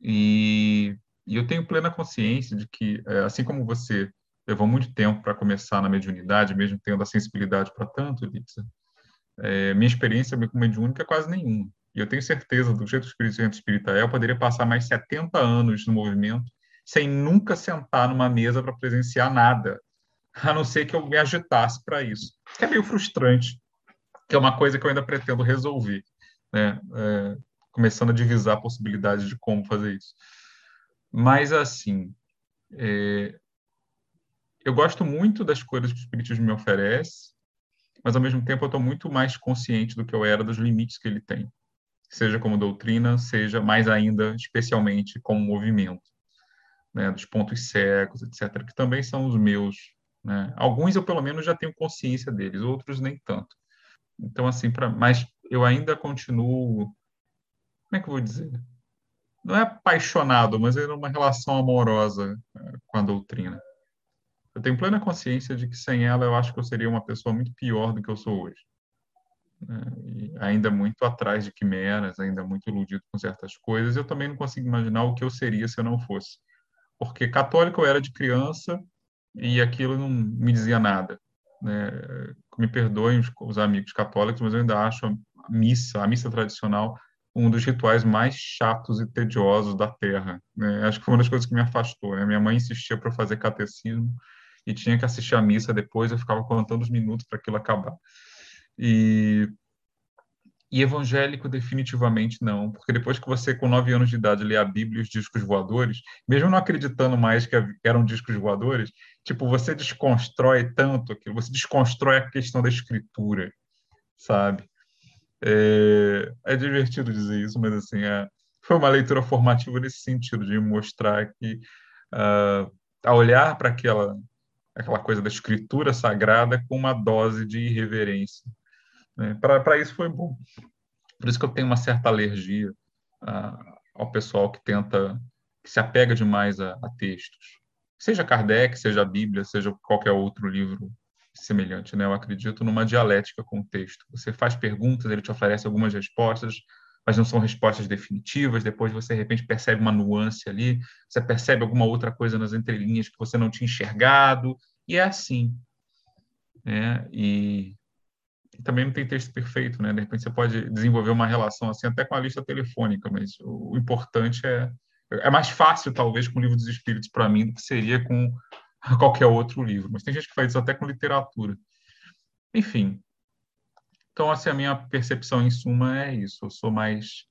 E e eu tenho plena consciência de que, é, assim como você levou muito tempo para começar na mediunidade, mesmo tendo a sensibilidade para tanto, Elitza, é, minha experiência com mediúnica é quase nenhuma. E eu tenho certeza, do jeito que o Espírito Espírita é, eu poderia passar mais 70 anos no movimento sem nunca sentar numa mesa para presenciar nada, a não ser que eu me agitasse para isso. Que é meio frustrante, que é uma coisa que eu ainda pretendo resolver, né? É, começando a divisar possibilidades de como fazer isso. Mas, assim, é, eu gosto muito das coisas que o Espiritismo me oferece, mas, ao mesmo tempo, eu estou muito mais consciente do que eu era dos limites que ele tem, seja como doutrina, seja mais ainda, especialmente, como movimento. né, dos pontos cegos, etc., que também são os meus. Né? Alguns eu, pelo menos, já tenho consciência deles, outros nem tanto. Então, assim, pra, mas eu ainda continuo. Como é que eu vou dizer? Não é apaixonado, mas é uma relação amorosa é, com a doutrina. Eu tenho plena consciência de que sem ela eu acho que eu seria uma pessoa muito pior do que eu sou hoje. Né? E ainda muito atrás de quimeras, ainda muito iludido com certas coisas. Eu também não consigo imaginar o que eu seria se eu não fosse. Porque católico eu era de criança e aquilo não me dizia nada. Né? Me perdoem os amigos católicos, mas eu ainda acho a missa, a missa tradicional, um dos rituais mais chatos e tediosos da Terra. Né? Acho que foi uma das coisas que me afastou. Né? Minha mãe insistia para fazer catecismo e tinha que assistir a missa depois, eu ficava contando os minutos para aquilo acabar. E, e evangélico definitivamente não, porque depois que você, com nove anos de idade, lê a Bíblia e os discos voadores, mesmo não acreditando mais que eram discos voadores, tipo, você desconstrói tanto aquilo, você desconstrói a questão da escritura, sabe? É, é divertido dizer isso, mas assim, é, foi uma leitura formativa nesse sentido, de mostrar que uh, a olhar para aquela aquela coisa da escritura sagrada com uma dose de irreverência. Né? Para isso foi bom. Por isso que eu tenho uma certa alergia uh, ao pessoal que tenta, que se apega demais a, a, textos. Seja Kardec, seja a Bíblia, seja qualquer outro livro semelhante. Né? Eu acredito numa dialética com o texto. Você faz perguntas, ele te oferece algumas respostas, mas não são respostas definitivas. Depois você, de repente, percebe uma nuance ali, você percebe alguma outra coisa nas entrelinhas que você não tinha enxergado, e é assim. Né? E, e também não tem texto perfeito, né? De repente você pode desenvolver uma relação assim até com a lista telefônica, mas o, o importante é é mais fácil talvez com o livro dos Espíritos para mim do que seria com qualquer outro livro. Mas tem gente que faz isso até com literatura. Enfim, então, assim, a minha percepção, em suma, é isso. Eu sou mais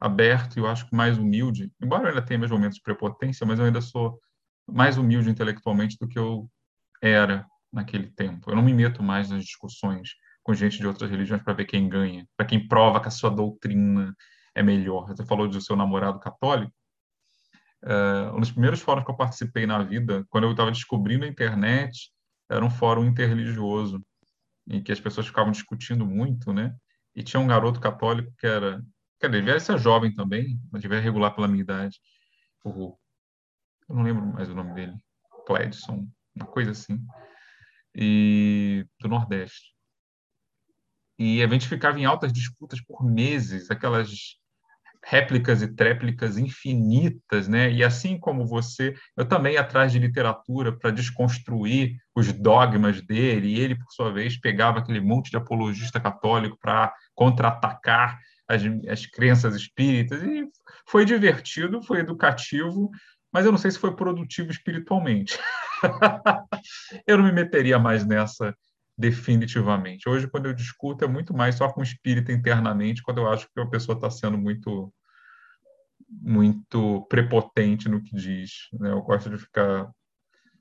aberto e eu acho que mais humilde, embora eu ainda tenha meus momentos de prepotência, mas eu ainda sou mais humilde intelectualmente do que eu era naquele tempo. Eu não me meto mais nas discussões com gente de outras religiões para ver quem ganha, para quem prova que a sua doutrina é melhor. Você falou do seu namorado católico. Uh, um dos primeiros fóruns que eu participei na vida, quando eu estava descobrindo a internet, era um fórum interreligioso em que as pessoas ficavam discutindo muito, né? E tinha um garoto católico que era, quer dizer, era ser jovem também, mas devia regular pela minha idade. Eu não lembro mais o nome dele, Cledson, uma coisa assim, e do Nordeste. E a gente ficava em altas disputas por meses, aquelas réplicas e tréplicas infinitas, né? E assim como você, eu também atrás de literatura para desconstruir os dogmas dele, e ele, por sua vez, pegava aquele monte de apologista católico para contra-atacar as, as crenças espíritas, e foi divertido, foi educativo, mas eu não sei se foi produtivo espiritualmente. eu não me meteria mais nessa definitivamente. Hoje, quando eu discuto, é muito mais só com o espírito internamente, quando eu acho que a pessoa está sendo muito muito prepotente no que diz. Né? Eu gosto de ficar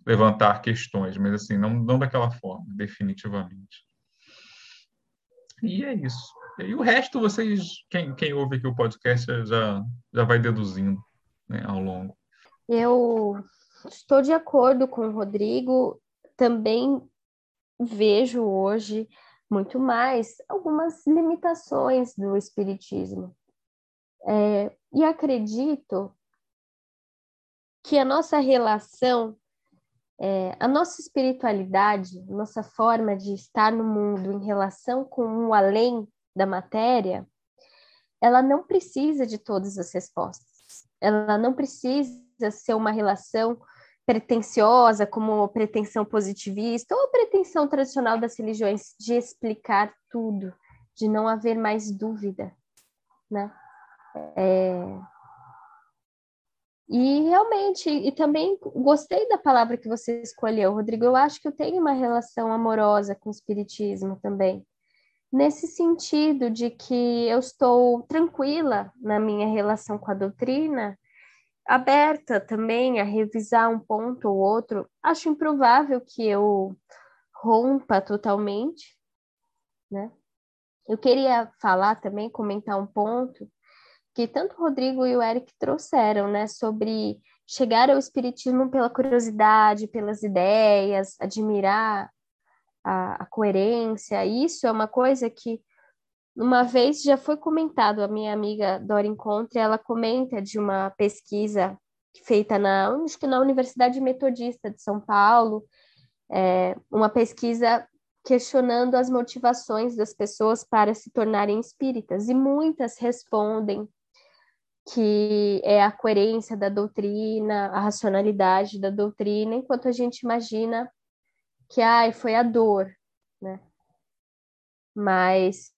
levantar questões, mas assim não não daquela forma, definitivamente. E é isso. E o resto vocês, quem, quem ouve aqui o podcast já já vai deduzindo né, ao longo. Eu estou de acordo com o Rodrigo. Também vejo hoje muito mais algumas limitações do espiritismo. É, e acredito que a nossa relação, é, a nossa espiritualidade, nossa forma de estar no mundo em relação com o além da matéria, ela não precisa de todas as respostas. Ela não precisa ser uma relação pretensiosa, como pretensão positivista, ou pretensão tradicional das religiões de explicar tudo, de não haver mais dúvida, né? É... E realmente, e também gostei da palavra que você escolheu, Rodrigo. Eu acho que eu tenho uma relação amorosa com o Espiritismo também. Nesse sentido de que eu estou tranquila na minha relação com a doutrina, aberta também a revisar um ponto ou outro. Acho improvável que eu rompa totalmente, né? Eu queria falar também, comentar um ponto que tanto o Rodrigo e o Eric trouxeram, né, sobre chegar ao espiritismo pela curiosidade, pelas ideias, admirar a, a coerência. Isso é uma coisa que uma vez já foi comentado, a minha amiga Dora Encontre, ela comenta de uma pesquisa feita na, acho que na Universidade Metodista de São Paulo, é, uma pesquisa questionando as motivações das pessoas para se tornarem espíritas, e muitas respondem que é a coerência da doutrina, a racionalidade da doutrina, enquanto a gente imagina que ai, foi a dor, né? Mas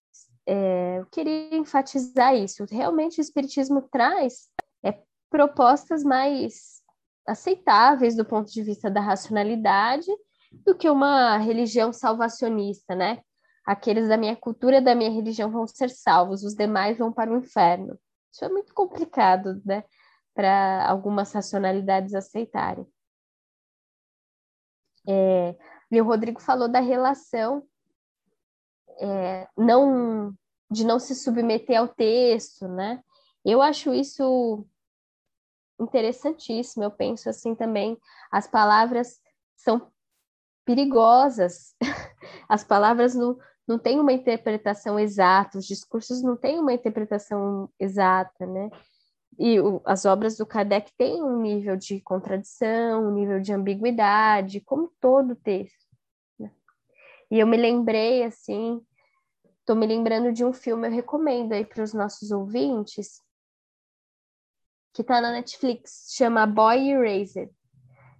é, eu queria enfatizar isso. Realmente o Espiritismo traz é, propostas mais aceitáveis do ponto de vista da racionalidade do que uma religião salvacionista, né? Aqueles da minha cultura da minha religião vão ser salvos, os demais vão para o inferno. Isso é muito complicado, né? Para algumas racionalidades aceitarem. É, e o Rodrigo falou da relação é, não de não se submeter ao texto, né? Eu acho isso interessantíssimo. Eu penso assim também, as palavras são perigosas. As palavras não, não têm uma interpretação exata, os discursos não têm uma interpretação exata, né? E o, as obras do Kardec têm um nível de contradição, um nível de ambiguidade, como todo texto. Né? E eu me lembrei, assim, estou me lembrando de um filme, eu recomendo aí para os nossos ouvintes, que está na Netflix, chama Boy Erased.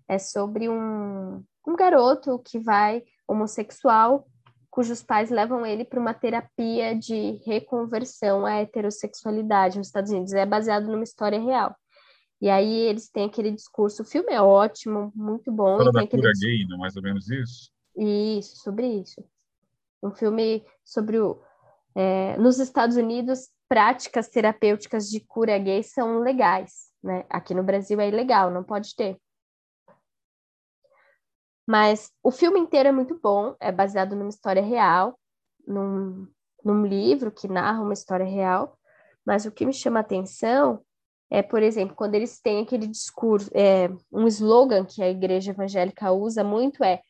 É sobre um, um garoto que vai homossexual cujos pais levam ele para uma terapia de reconversão à heterossexualidade nos Estados Unidos. É baseado numa história real. E aí eles têm aquele discurso, o filme é ótimo, muito bom. Fala da aquele... gay, não é mais ou menos isso? Isso, sobre isso. Um filme sobre o... É, nos Estados Unidos, práticas terapêuticas de cura gay são legais, né? Aqui no Brasil é ilegal, não pode ter. Mas o filme inteiro é muito bom, é baseado numa história real, num, num livro que narra uma história real. Mas o que me chama a atenção é, por exemplo, quando eles têm aquele discurso, é, um slogan que a igreja evangélica usa muito é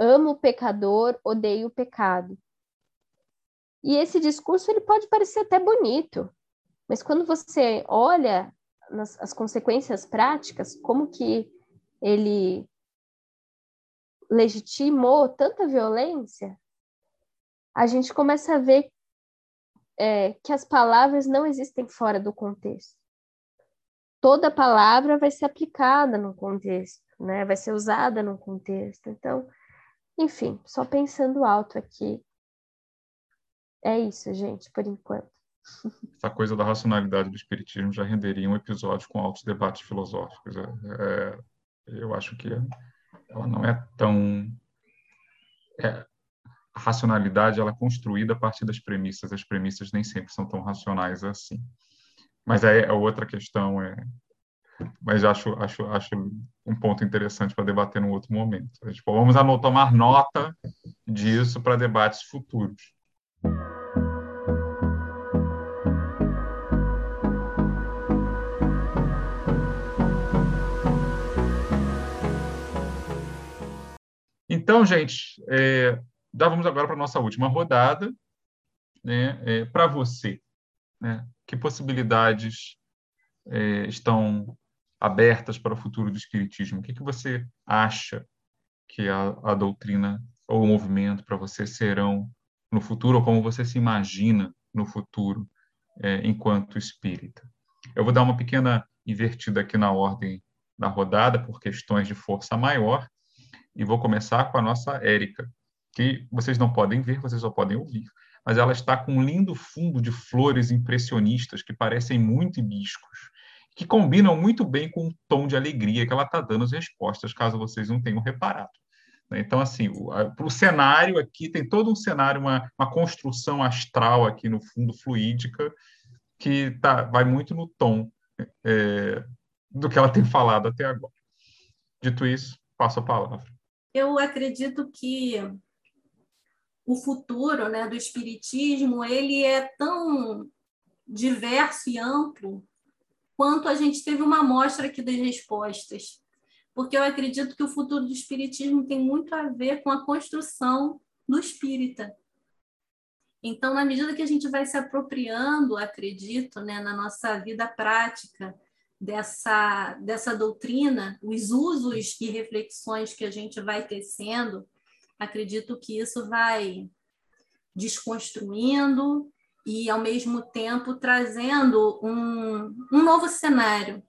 amo o pecador, odeio o pecado. E esse discurso ele pode parecer até bonito, mas quando você olha nas, as consequências práticas, como que ele legitimou tanta violência, a gente começa a ver é, que as palavras não existem fora do contexto. Toda palavra vai ser aplicada no contexto, né? vai ser usada no contexto. Então, enfim, só pensando alto aqui. É isso, gente, por enquanto. Essa coisa da racionalidade do espiritismo já renderia um episódio com altos debates filosóficos. É, é, eu acho que ela não é tão é, a racionalidade ela é construída a partir das premissas as premissas nem sempre são tão racionais assim mas é, é outra questão é mas acho acho acho um ponto interessante para debater num outro momento é, tipo, vamos tomar nota disso para debates futuros Então, gente, é, vamos agora para a nossa última rodada. Né? É, para você, né? que possibilidades é, estão abertas para o futuro do Espiritismo? O que, que você acha que a, a doutrina ou o movimento para você serão no futuro, ou como você se imagina no futuro é, enquanto espírita? Eu vou dar uma pequena invertida aqui na ordem da rodada, por questões de força maior, e vou começar com a nossa Érica, que vocês não podem ver, vocês só podem ouvir, mas ela está com um lindo fundo de flores impressionistas que parecem muito hibiscos, que combinam muito bem com o tom de alegria que ela está dando as respostas, caso vocês não tenham reparado. Né? Então, assim, para o cenário aqui, tem todo um cenário, uma, uma construção astral aqui no fundo, fluídica, que tá, vai muito no tom é, do que ela tem falado até agora. Dito isso, passo a palavra eu acredito que o futuro né, do espiritismo ele é tão diverso e amplo quanto a gente teve uma amostra aqui das respostas. Porque eu acredito que o futuro do espiritismo tem muito a ver com a construção do espírita. Então, na medida que a gente vai se apropriando, acredito, né, na nossa vida prática dessa, dessa doutrina, os usos e reflexões que a gente vai tecendo, acredito que isso vai desconstruindo e, ao mesmo tempo, trazendo um, um novo cenário.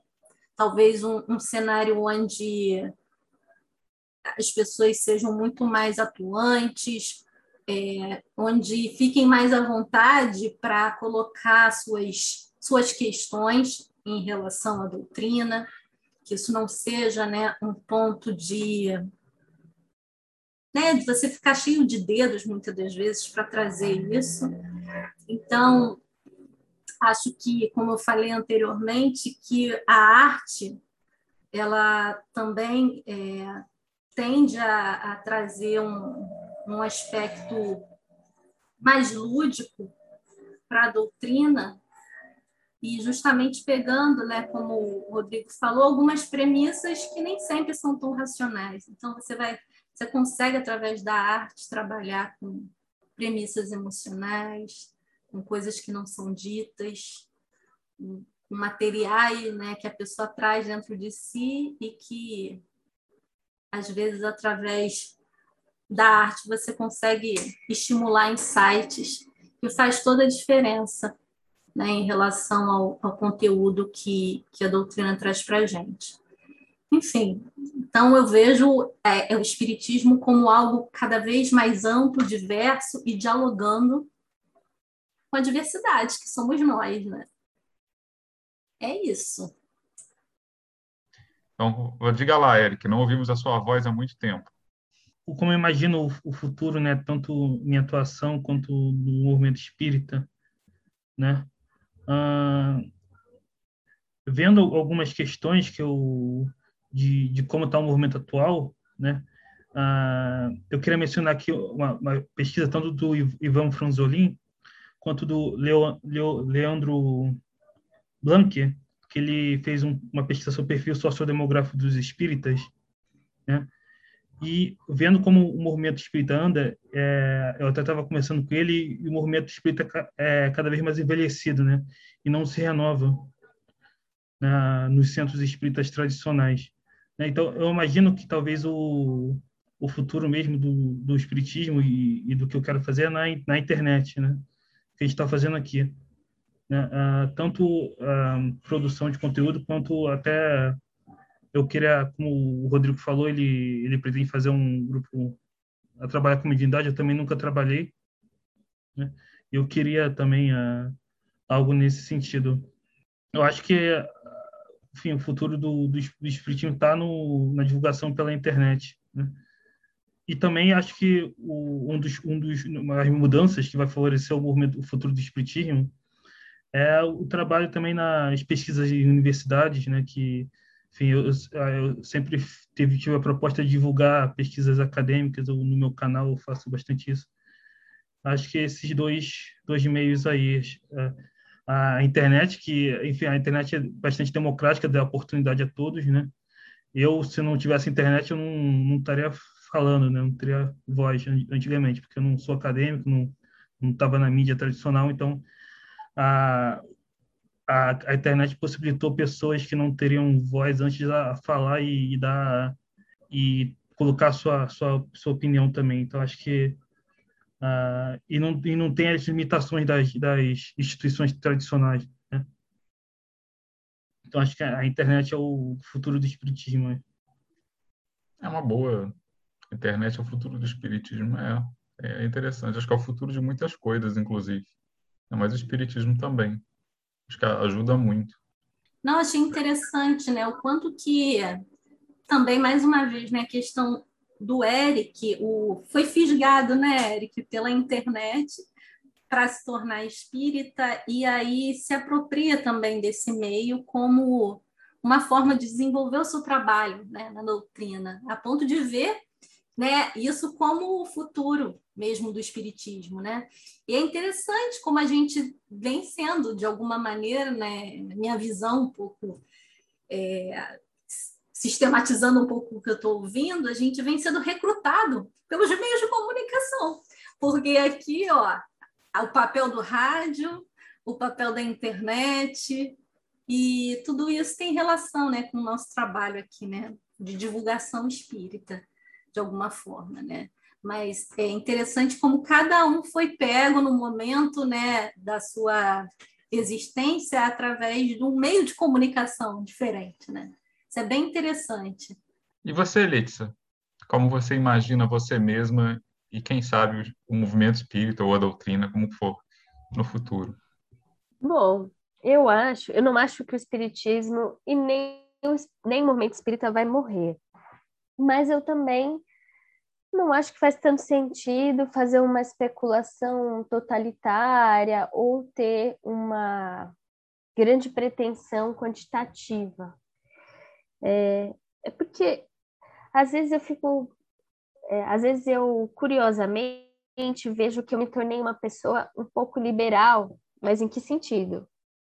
Talvez um, um cenário onde as pessoas sejam muito mais atuantes, é, onde fiquem mais à vontade para colocar suas, suas questões em relação à doutrina, que isso não seja né, um ponto de, né, de você ficar cheio de dedos, muitas das vezes, para trazer isso. Então, acho que, como eu falei anteriormente, que a arte ela também é, tende a, a trazer um, um aspecto mais lúdico para a doutrina e justamente pegando, né, como o Rodrigo falou, algumas premissas que nem sempre são tão racionais. Então você vai, você consegue através da arte trabalhar com premissas emocionais, com coisas que não são ditas, com materiais, né, que a pessoa traz dentro de si e que às vezes através da arte você consegue estimular insights que faz toda a diferença né, em relação ao, ao conteúdo que, que a doutrina traz para a gente. Enfim, então eu vejo é, é, o Espiritismo como algo cada vez mais amplo, diverso e dialogando com a diversidade, que somos nós, né? É isso. Então, diga lá, Eric, não ouvimos a sua voz há muito tempo. Como eu imagino o futuro, né, tanto minha atuação quanto do movimento espírita, né, ah, vendo algumas questões que eu de, de como está o movimento atual, né? Ah, eu queria mencionar aqui uma, uma, pesquisa tanto do Ivan Franzolin quanto do Leo, Leo, Leandro Blanque, que ele fez um, uma pesquisa sobre o perfil sociodemográfico dos espíritas, né? E vendo como o movimento espírita anda, é, eu até estava conversando com ele, e o movimento espírita é cada vez mais envelhecido, né? E não se renova né, nos centros espíritas tradicionais. Né? Então, eu imagino que talvez o, o futuro mesmo do, do espiritismo e, e do que eu quero fazer é na, na internet, né? Que a gente está fazendo aqui. Né? Uh, tanto a uh, produção de conteúdo quanto até eu queria, como o Rodrigo falou, ele, ele pretende fazer um grupo a trabalhar com mediunidade, eu também nunca trabalhei. Né? Eu queria também uh, algo nesse sentido. Eu acho que enfim, o futuro do, do, do Espiritismo está na divulgação pela internet. Né? E também acho que o, um dos, um dos as mudanças que vai favorecer o movimento, o futuro do Espiritismo é o trabalho também nas pesquisas de universidades, né, que enfim, eu, eu sempre tive, tive a proposta de divulgar pesquisas acadêmicas, no meu canal eu faço bastante isso. Acho que esses dois, dois meios aí, a, a internet, que, enfim, a internet é bastante democrática, dá oportunidade a todos, né? Eu, se não tivesse internet, eu não, não estaria falando, né? Não teria voz antigamente, porque eu não sou acadêmico, não não estava na mídia tradicional, então a, a, a, internet possibilitou pessoas que não teriam voz antes a, falar e, e dar e colocar sua sua sua opinião também. Então acho que uh, e não e não tem as limitações das, das instituições tradicionais. Né? Então acho que a internet é o futuro do espiritismo. Né? É uma boa. A internet é o futuro do espiritismo. É, é interessante. Acho que é o futuro de muitas coisas, inclusive. Mas o espiritismo também. Acho que ajuda muito. Não, achei interessante, né? O quanto que também, mais uma vez, né, a questão do Eric, o, foi fisgado, né, Eric, pela internet para se tornar espírita e aí se apropria também desse meio como uma forma de desenvolver o seu trabalho né, na doutrina, a ponto de ver né, isso como o futuro mesmo do espiritismo, né? E é interessante como a gente vem sendo de alguma maneira, né, minha visão um pouco é, sistematizando um pouco o que eu estou ouvindo, a gente vem sendo recrutado pelos meios de comunicação, porque aqui, ó, o papel do rádio, o papel da internet e tudo isso tem relação, né, com o nosso trabalho aqui, né, de divulgação espírita de alguma forma, né? Mas é interessante como cada um foi pego no momento, né, da sua existência através de um meio de comunicação diferente, né? Isso é bem interessante. E você, Letícia? Como você imagina você mesma e, quem sabe, o movimento espírita ou a doutrina, como for, no futuro? Bom, eu acho, eu não acho que o espiritismo e nem, nem o movimento espírita vai morrer mas eu também não acho que faz tanto sentido fazer uma especulação totalitária ou ter uma grande pretensão quantitativa. É, é porque às vezes eu fico, é, às vezes eu curiosamente vejo que eu me tornei uma pessoa um pouco liberal, mas em que sentido?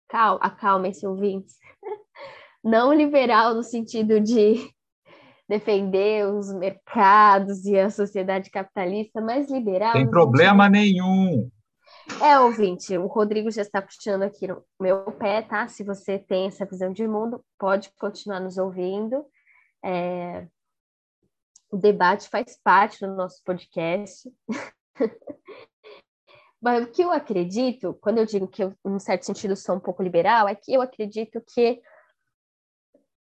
Cal, acalma esse ouvinte. Não liberal no sentido de defender os mercados e a sociedade capitalista mais liberal. Tem problema sentido... nenhum. É, ouvinte, o Rodrigo já está puxando aqui no meu pé, tá? Se você tem essa visão de mundo, pode continuar nos ouvindo. É... O debate faz parte do nosso podcast. Mas o que eu acredito, quando eu digo que eu, em certo sentido, sou um pouco liberal, é que eu acredito que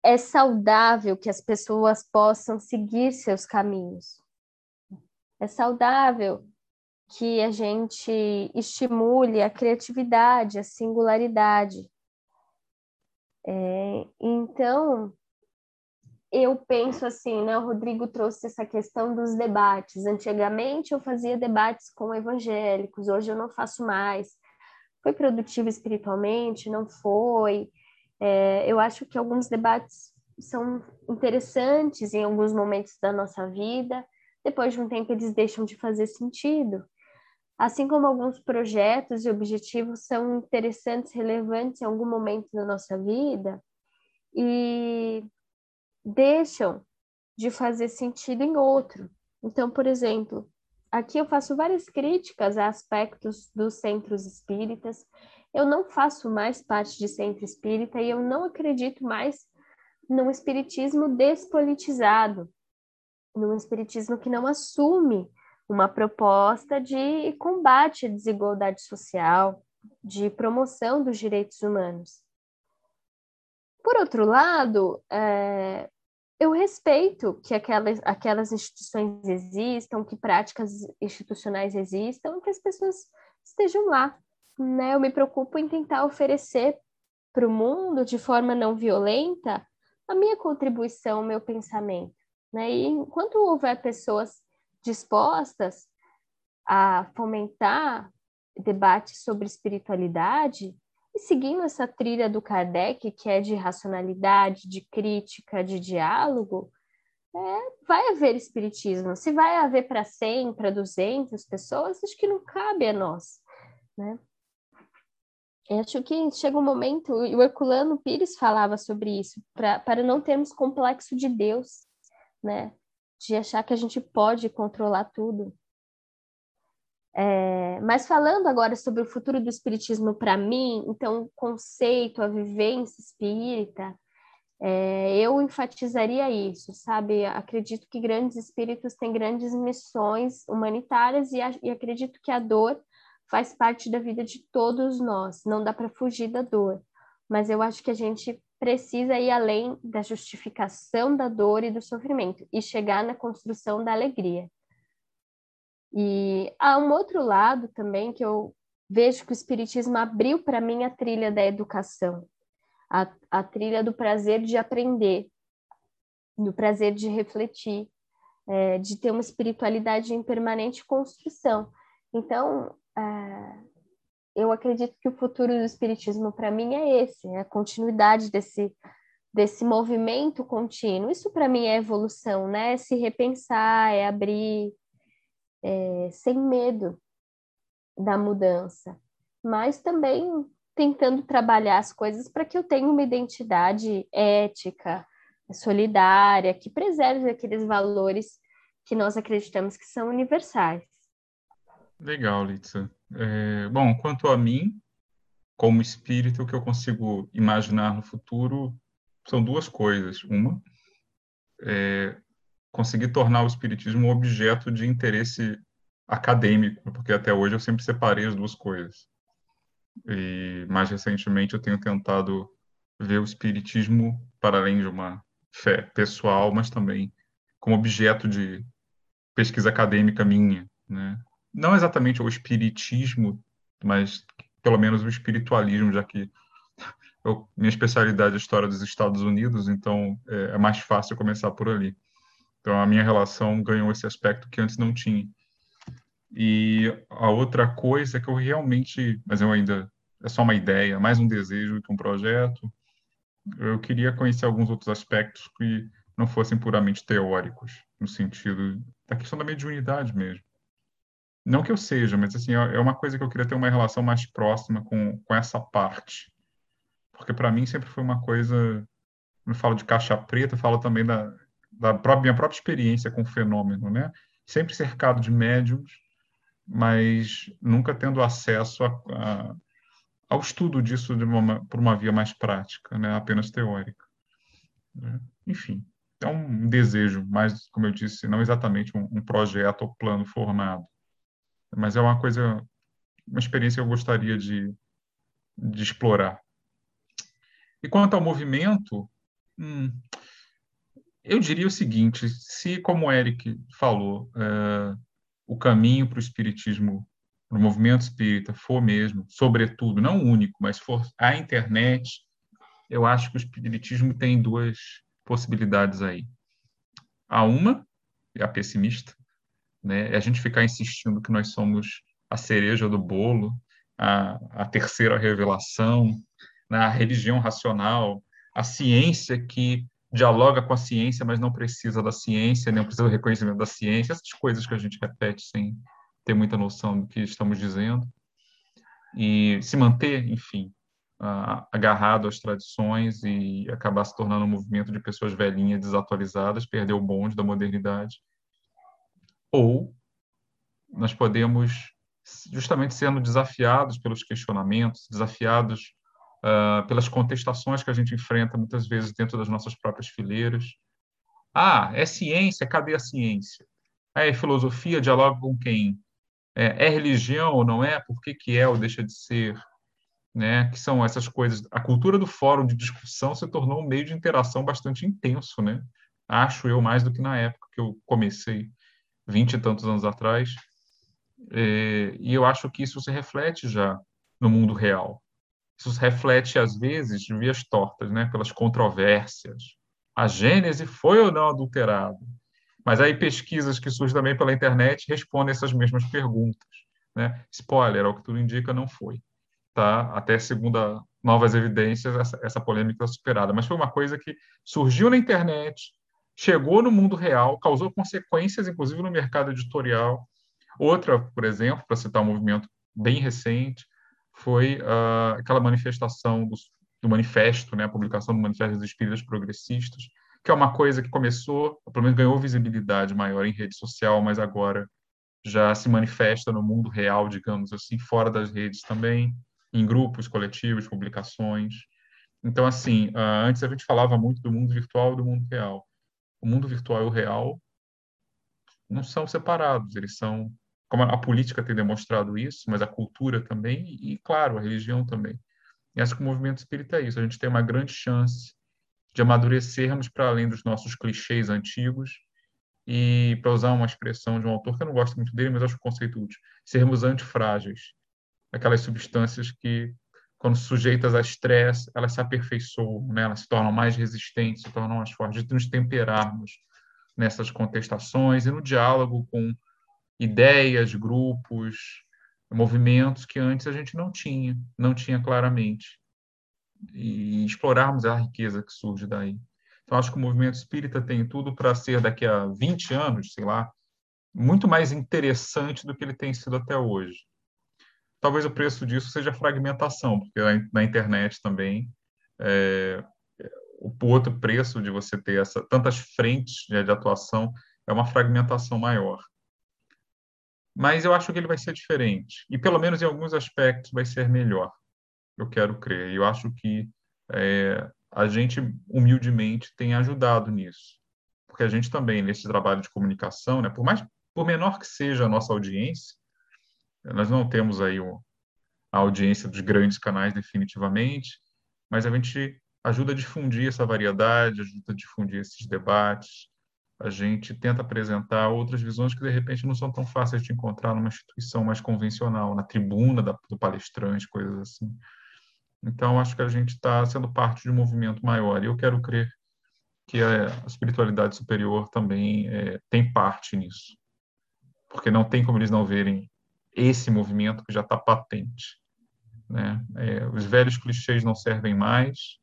é saudável que as pessoas possam seguir seus caminhos. É saudável que a gente estimule a criatividade, a singularidade. É, então, eu penso assim, né? O Rodrigo trouxe essa questão dos debates. Antigamente eu fazia debates com evangélicos, hoje eu não faço mais. Foi produtivo espiritualmente? Não foi. É, eu acho que alguns debates são interessantes em alguns momentos da nossa vida, depois de um tempo eles deixam de fazer sentido. Assim como alguns projetos e objetivos são interessantes, relevantes em algum momento da nossa vida e deixam de fazer sentido em outro. Então, por exemplo, aqui eu faço várias críticas a aspectos dos centros espíritas eu não faço mais parte de centro espírita e eu não acredito mais num espiritismo despolitizado, num espiritismo que não assume uma proposta de combate à desigualdade social, de promoção dos direitos humanos. Por outro lado, é, eu respeito que aquelas, aquelas instituições existam, que práticas institucionais existam, que as pessoas estejam lá né, eu me preocupo em tentar oferecer para o mundo, de forma não violenta, a minha contribuição, o meu pensamento. Né? E enquanto houver pessoas dispostas a fomentar debates sobre espiritualidade, e seguindo essa trilha do Kardec, que é de racionalidade, de crítica, de diálogo, é, vai haver espiritismo. Se vai haver para 100, para 200 pessoas, acho que não cabe a nós. Né? acho que chega um momento, e o Herculano Pires falava sobre isso, pra, para não termos complexo de Deus, né? De achar que a gente pode controlar tudo. É, mas falando agora sobre o futuro do espiritismo para mim, então o conceito, a vivência espírita, é, eu enfatizaria isso, sabe? Acredito que grandes espíritos têm grandes missões humanitárias e, e acredito que a dor faz parte da vida de todos nós, não dá para fugir da dor. Mas eu acho que a gente precisa ir além da justificação da dor e do sofrimento e chegar na construção da alegria. E há um outro lado também que eu vejo que o Espiritismo abriu para mim a trilha da educação, a, a trilha do prazer de aprender, do prazer de refletir, é, de ter uma espiritualidade em permanente construção. Então, é, eu acredito que o futuro do espiritismo para mim é esse, é a continuidade desse desse movimento contínuo. Isso para mim é evolução, né? Se repensar, é abrir é, sem medo da mudança, mas também tentando trabalhar as coisas para que eu tenha uma identidade ética, solidária, que preserve aqueles valores que nós acreditamos que são universais. Legal, Litsa. É, bom, quanto a mim, como espírito, o que eu consigo imaginar no futuro são duas coisas. Uma, é conseguir tornar o espiritismo um objeto de interesse acadêmico, porque até hoje eu sempre separei as duas coisas. E mais recentemente eu tenho tentado ver o espiritismo para além de uma fé pessoal, mas também como objeto de pesquisa acadêmica minha, né? Não exatamente o espiritismo, mas pelo menos o espiritualismo, já que eu, minha especialidade é a história dos Estados Unidos, então é, é mais fácil começar por ali. Então a minha relação ganhou esse aspecto que antes não tinha. E a outra coisa é que eu realmente, mas eu ainda é só uma ideia, mais um desejo que um projeto. Eu queria conhecer alguns outros aspectos que não fossem puramente teóricos, no sentido da questão da mediunidade mesmo. Não que eu seja, mas assim, é, é uma coisa que eu queria ter uma relação mais próxima com, com essa parte. Porque para mim sempre foi uma coisa, eu falo de caixa preta, falo também da, da própria, minha própria experiência com o fenômeno, né? Sempre cercado de médiums, mas nunca tendo acesso a, a, ao estudo disso uma, por uma via mais prática, né? apenas teórica. Né? Enfim, é um desejo, mas, como eu disse, não exatamente um, um projeto ou plano formado, mas é uma coisa, uma experiência que eu gostaria de, de explorar. E quanto ao movimento, hum, eu diria o seguinte: se, como o Eric falou, é, o caminho para o espiritismo, para o movimento espírita, for mesmo, sobretudo, não único, mas for a internet, eu acho que o espiritismo tem duas possibilidades aí. A uma, é a pessimista, né, é a gente ficar insistindo que nós somos a cereja do bolo, a, a terceira revelação, né, a religião racional, a ciência que dialoga com a ciência, mas não precisa da ciência, não precisa do reconhecimento da ciência, essas coisas que a gente repete sem ter muita noção do que estamos dizendo. E se manter, enfim, agarrado às tradições e acabar se tornando um movimento de pessoas velhinhas, desatualizadas, perder o bonde da modernidade. Ou nós podemos, justamente sendo desafiados pelos questionamentos, desafiados uh, pelas contestações que a gente enfrenta muitas vezes dentro das nossas próprias fileiras. Ah, é ciência, cadê a ciência? É filosofia, dialoga com quem? É, é religião ou não é? Por que, que é ou deixa de ser? Né? Que são essas coisas. A cultura do fórum de discussão se tornou um meio de interação bastante intenso, né? Acho eu mais do que na época que eu comecei, vinte e tantos anos atrás. É, e eu acho que isso se reflete já no mundo real. Isso se reflete, às vezes, de vias tortas, né? pelas controvérsias. A Gênese foi ou não adulterada? Mas aí pesquisas que surgem também pela internet respondem essas mesmas perguntas. Né? Spoiler, ao que tudo indica, não foi. Tá? Até segunda novas evidências, essa, essa polêmica superada. Mas foi uma coisa que surgiu na internet, chegou no mundo real, causou consequências, inclusive, no mercado editorial. Outra, por exemplo, para citar um movimento bem recente, foi uh, aquela manifestação do, do, manifesto, né, a publicação do Manifesto dos Espíritas Progressistas, que é uma coisa que começou, pelo menos ganhou visibilidade maior em rede social, mas agora já se manifesta no mundo real, digamos assim, fora das redes também, em grupos, coletivos, publicações. Então, assim, uh, antes a gente falava muito do mundo virtual e do mundo real. O mundo virtual e o real não são separados, eles são como a política tem demonstrado isso, mas a cultura também, e, claro, a religião também. E acho que o movimento espírita é isso, a gente tem uma grande chance de amadurecermos para além dos nossos clichês antigos e, para usar uma expressão de um autor que eu não gosto muito dele, mas acho o conceito útil, sermos antifrágeis, aquelas substâncias que, quando sujeitas a estresse, elas se aperfeiçoam, né? elas se tornam mais resistentes, se tornam mais fortes, de nos temperarmos nessas contestações e no diálogo com ideias, grupos, movimentos que antes a gente não tinha, não tinha claramente. e explorarmos a riqueza que surge daí. Então, acho que o movimento espírita tem tudo para ser, daqui a 20 anos, sei lá, muito mais interessante do que ele tem sido até hoje. Talvez o preço disso seja fragmentação, porque na internet também é, o outro preço de você ter essa, tantas frentes de, de atuação é uma fragmentação maior. Mas eu acho que ele vai ser diferente. E, pelo menos em alguns aspectos, vai ser melhor. Eu quero crer. E eu acho que é, a gente, humildemente, tem ajudado nisso. Porque a gente também, nesse trabalho de comunicação, né, por mais por menor que seja a nossa audiência, nós não temos aí a audiência dos grandes canais definitivamente, mas a gente ajuda a difundir essa variedade, ajuda a difundir esses debates. A gente tenta apresentar outras visões que, de repente, não são tão fáceis de encontrar numa instituição mais convencional, na tribuna da, do palestrante, coisas assim. Então, acho que a gente está sendo parte de um movimento maior. E eu quero crer que a, espiritualidade superior também é, tem parte nisso. Porque não tem como eles não verem esse movimento que já está patente. Né? É, os velhos clichês não servem mais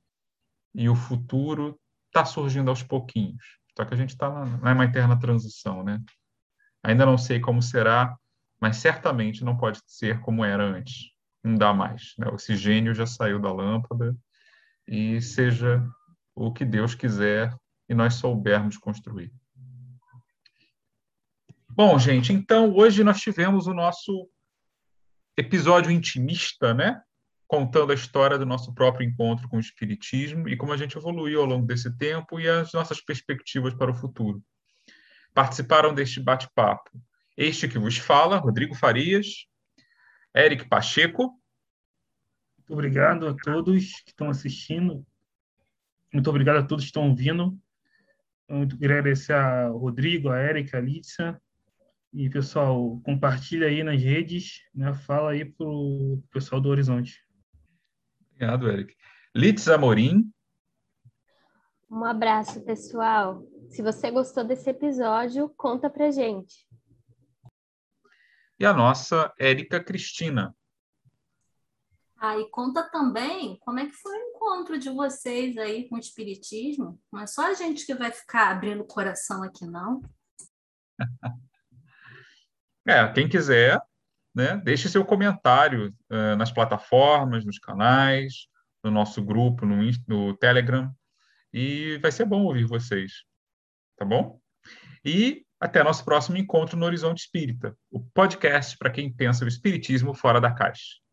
e o futuro está surgindo aos pouquinhos. Só que a gente está na, uma eterna transição, né? Ainda não sei como será, mas certamente não pode ser como era antes. Não dá mais. Né? O oxigênio já saiu da lâmpada e seja o que Deus quiser e nós soubermos construir. Bom, gente, então hoje nós tivemos o nosso episódio intimista, né? Contando a história do nosso próprio encontro com o Espiritismo e como a gente evoluiu ao longo desse tempo e as nossas perspectivas para o futuro. Participaram deste bate-papo este que vos fala, Rodrigo Farias, Eric Pacheco. Muito obrigado a todos que estão assistindo. Muito obrigado a todos que estão ouvindo. Muito agradecer a Rodrigo, a Eric, a Lícia, e, pessoal, compartilha aí nas redes, né? Fala aí pro pessoal do Horizonte. Obrigado, Eric. Litz Amorim. Um abraço, pessoal. Se você gostou desse episódio, conta pra gente. E a nossa Érica Cristina. Ah, e conta também como é que foi o encontro de vocês aí com o Espiritismo. Não é só a gente que vai ficar abrindo o coração aqui, não. É, quem quiser, né, deixe seu comentário uh, nas plataformas, nos canais, no nosso grupo, no, no Telegram, e vai ser bom ouvir vocês, tá bom? E até nosso próximo encontro no Horizonte Espírita, o podcast para quem pensa o espiritismo fora da caixa.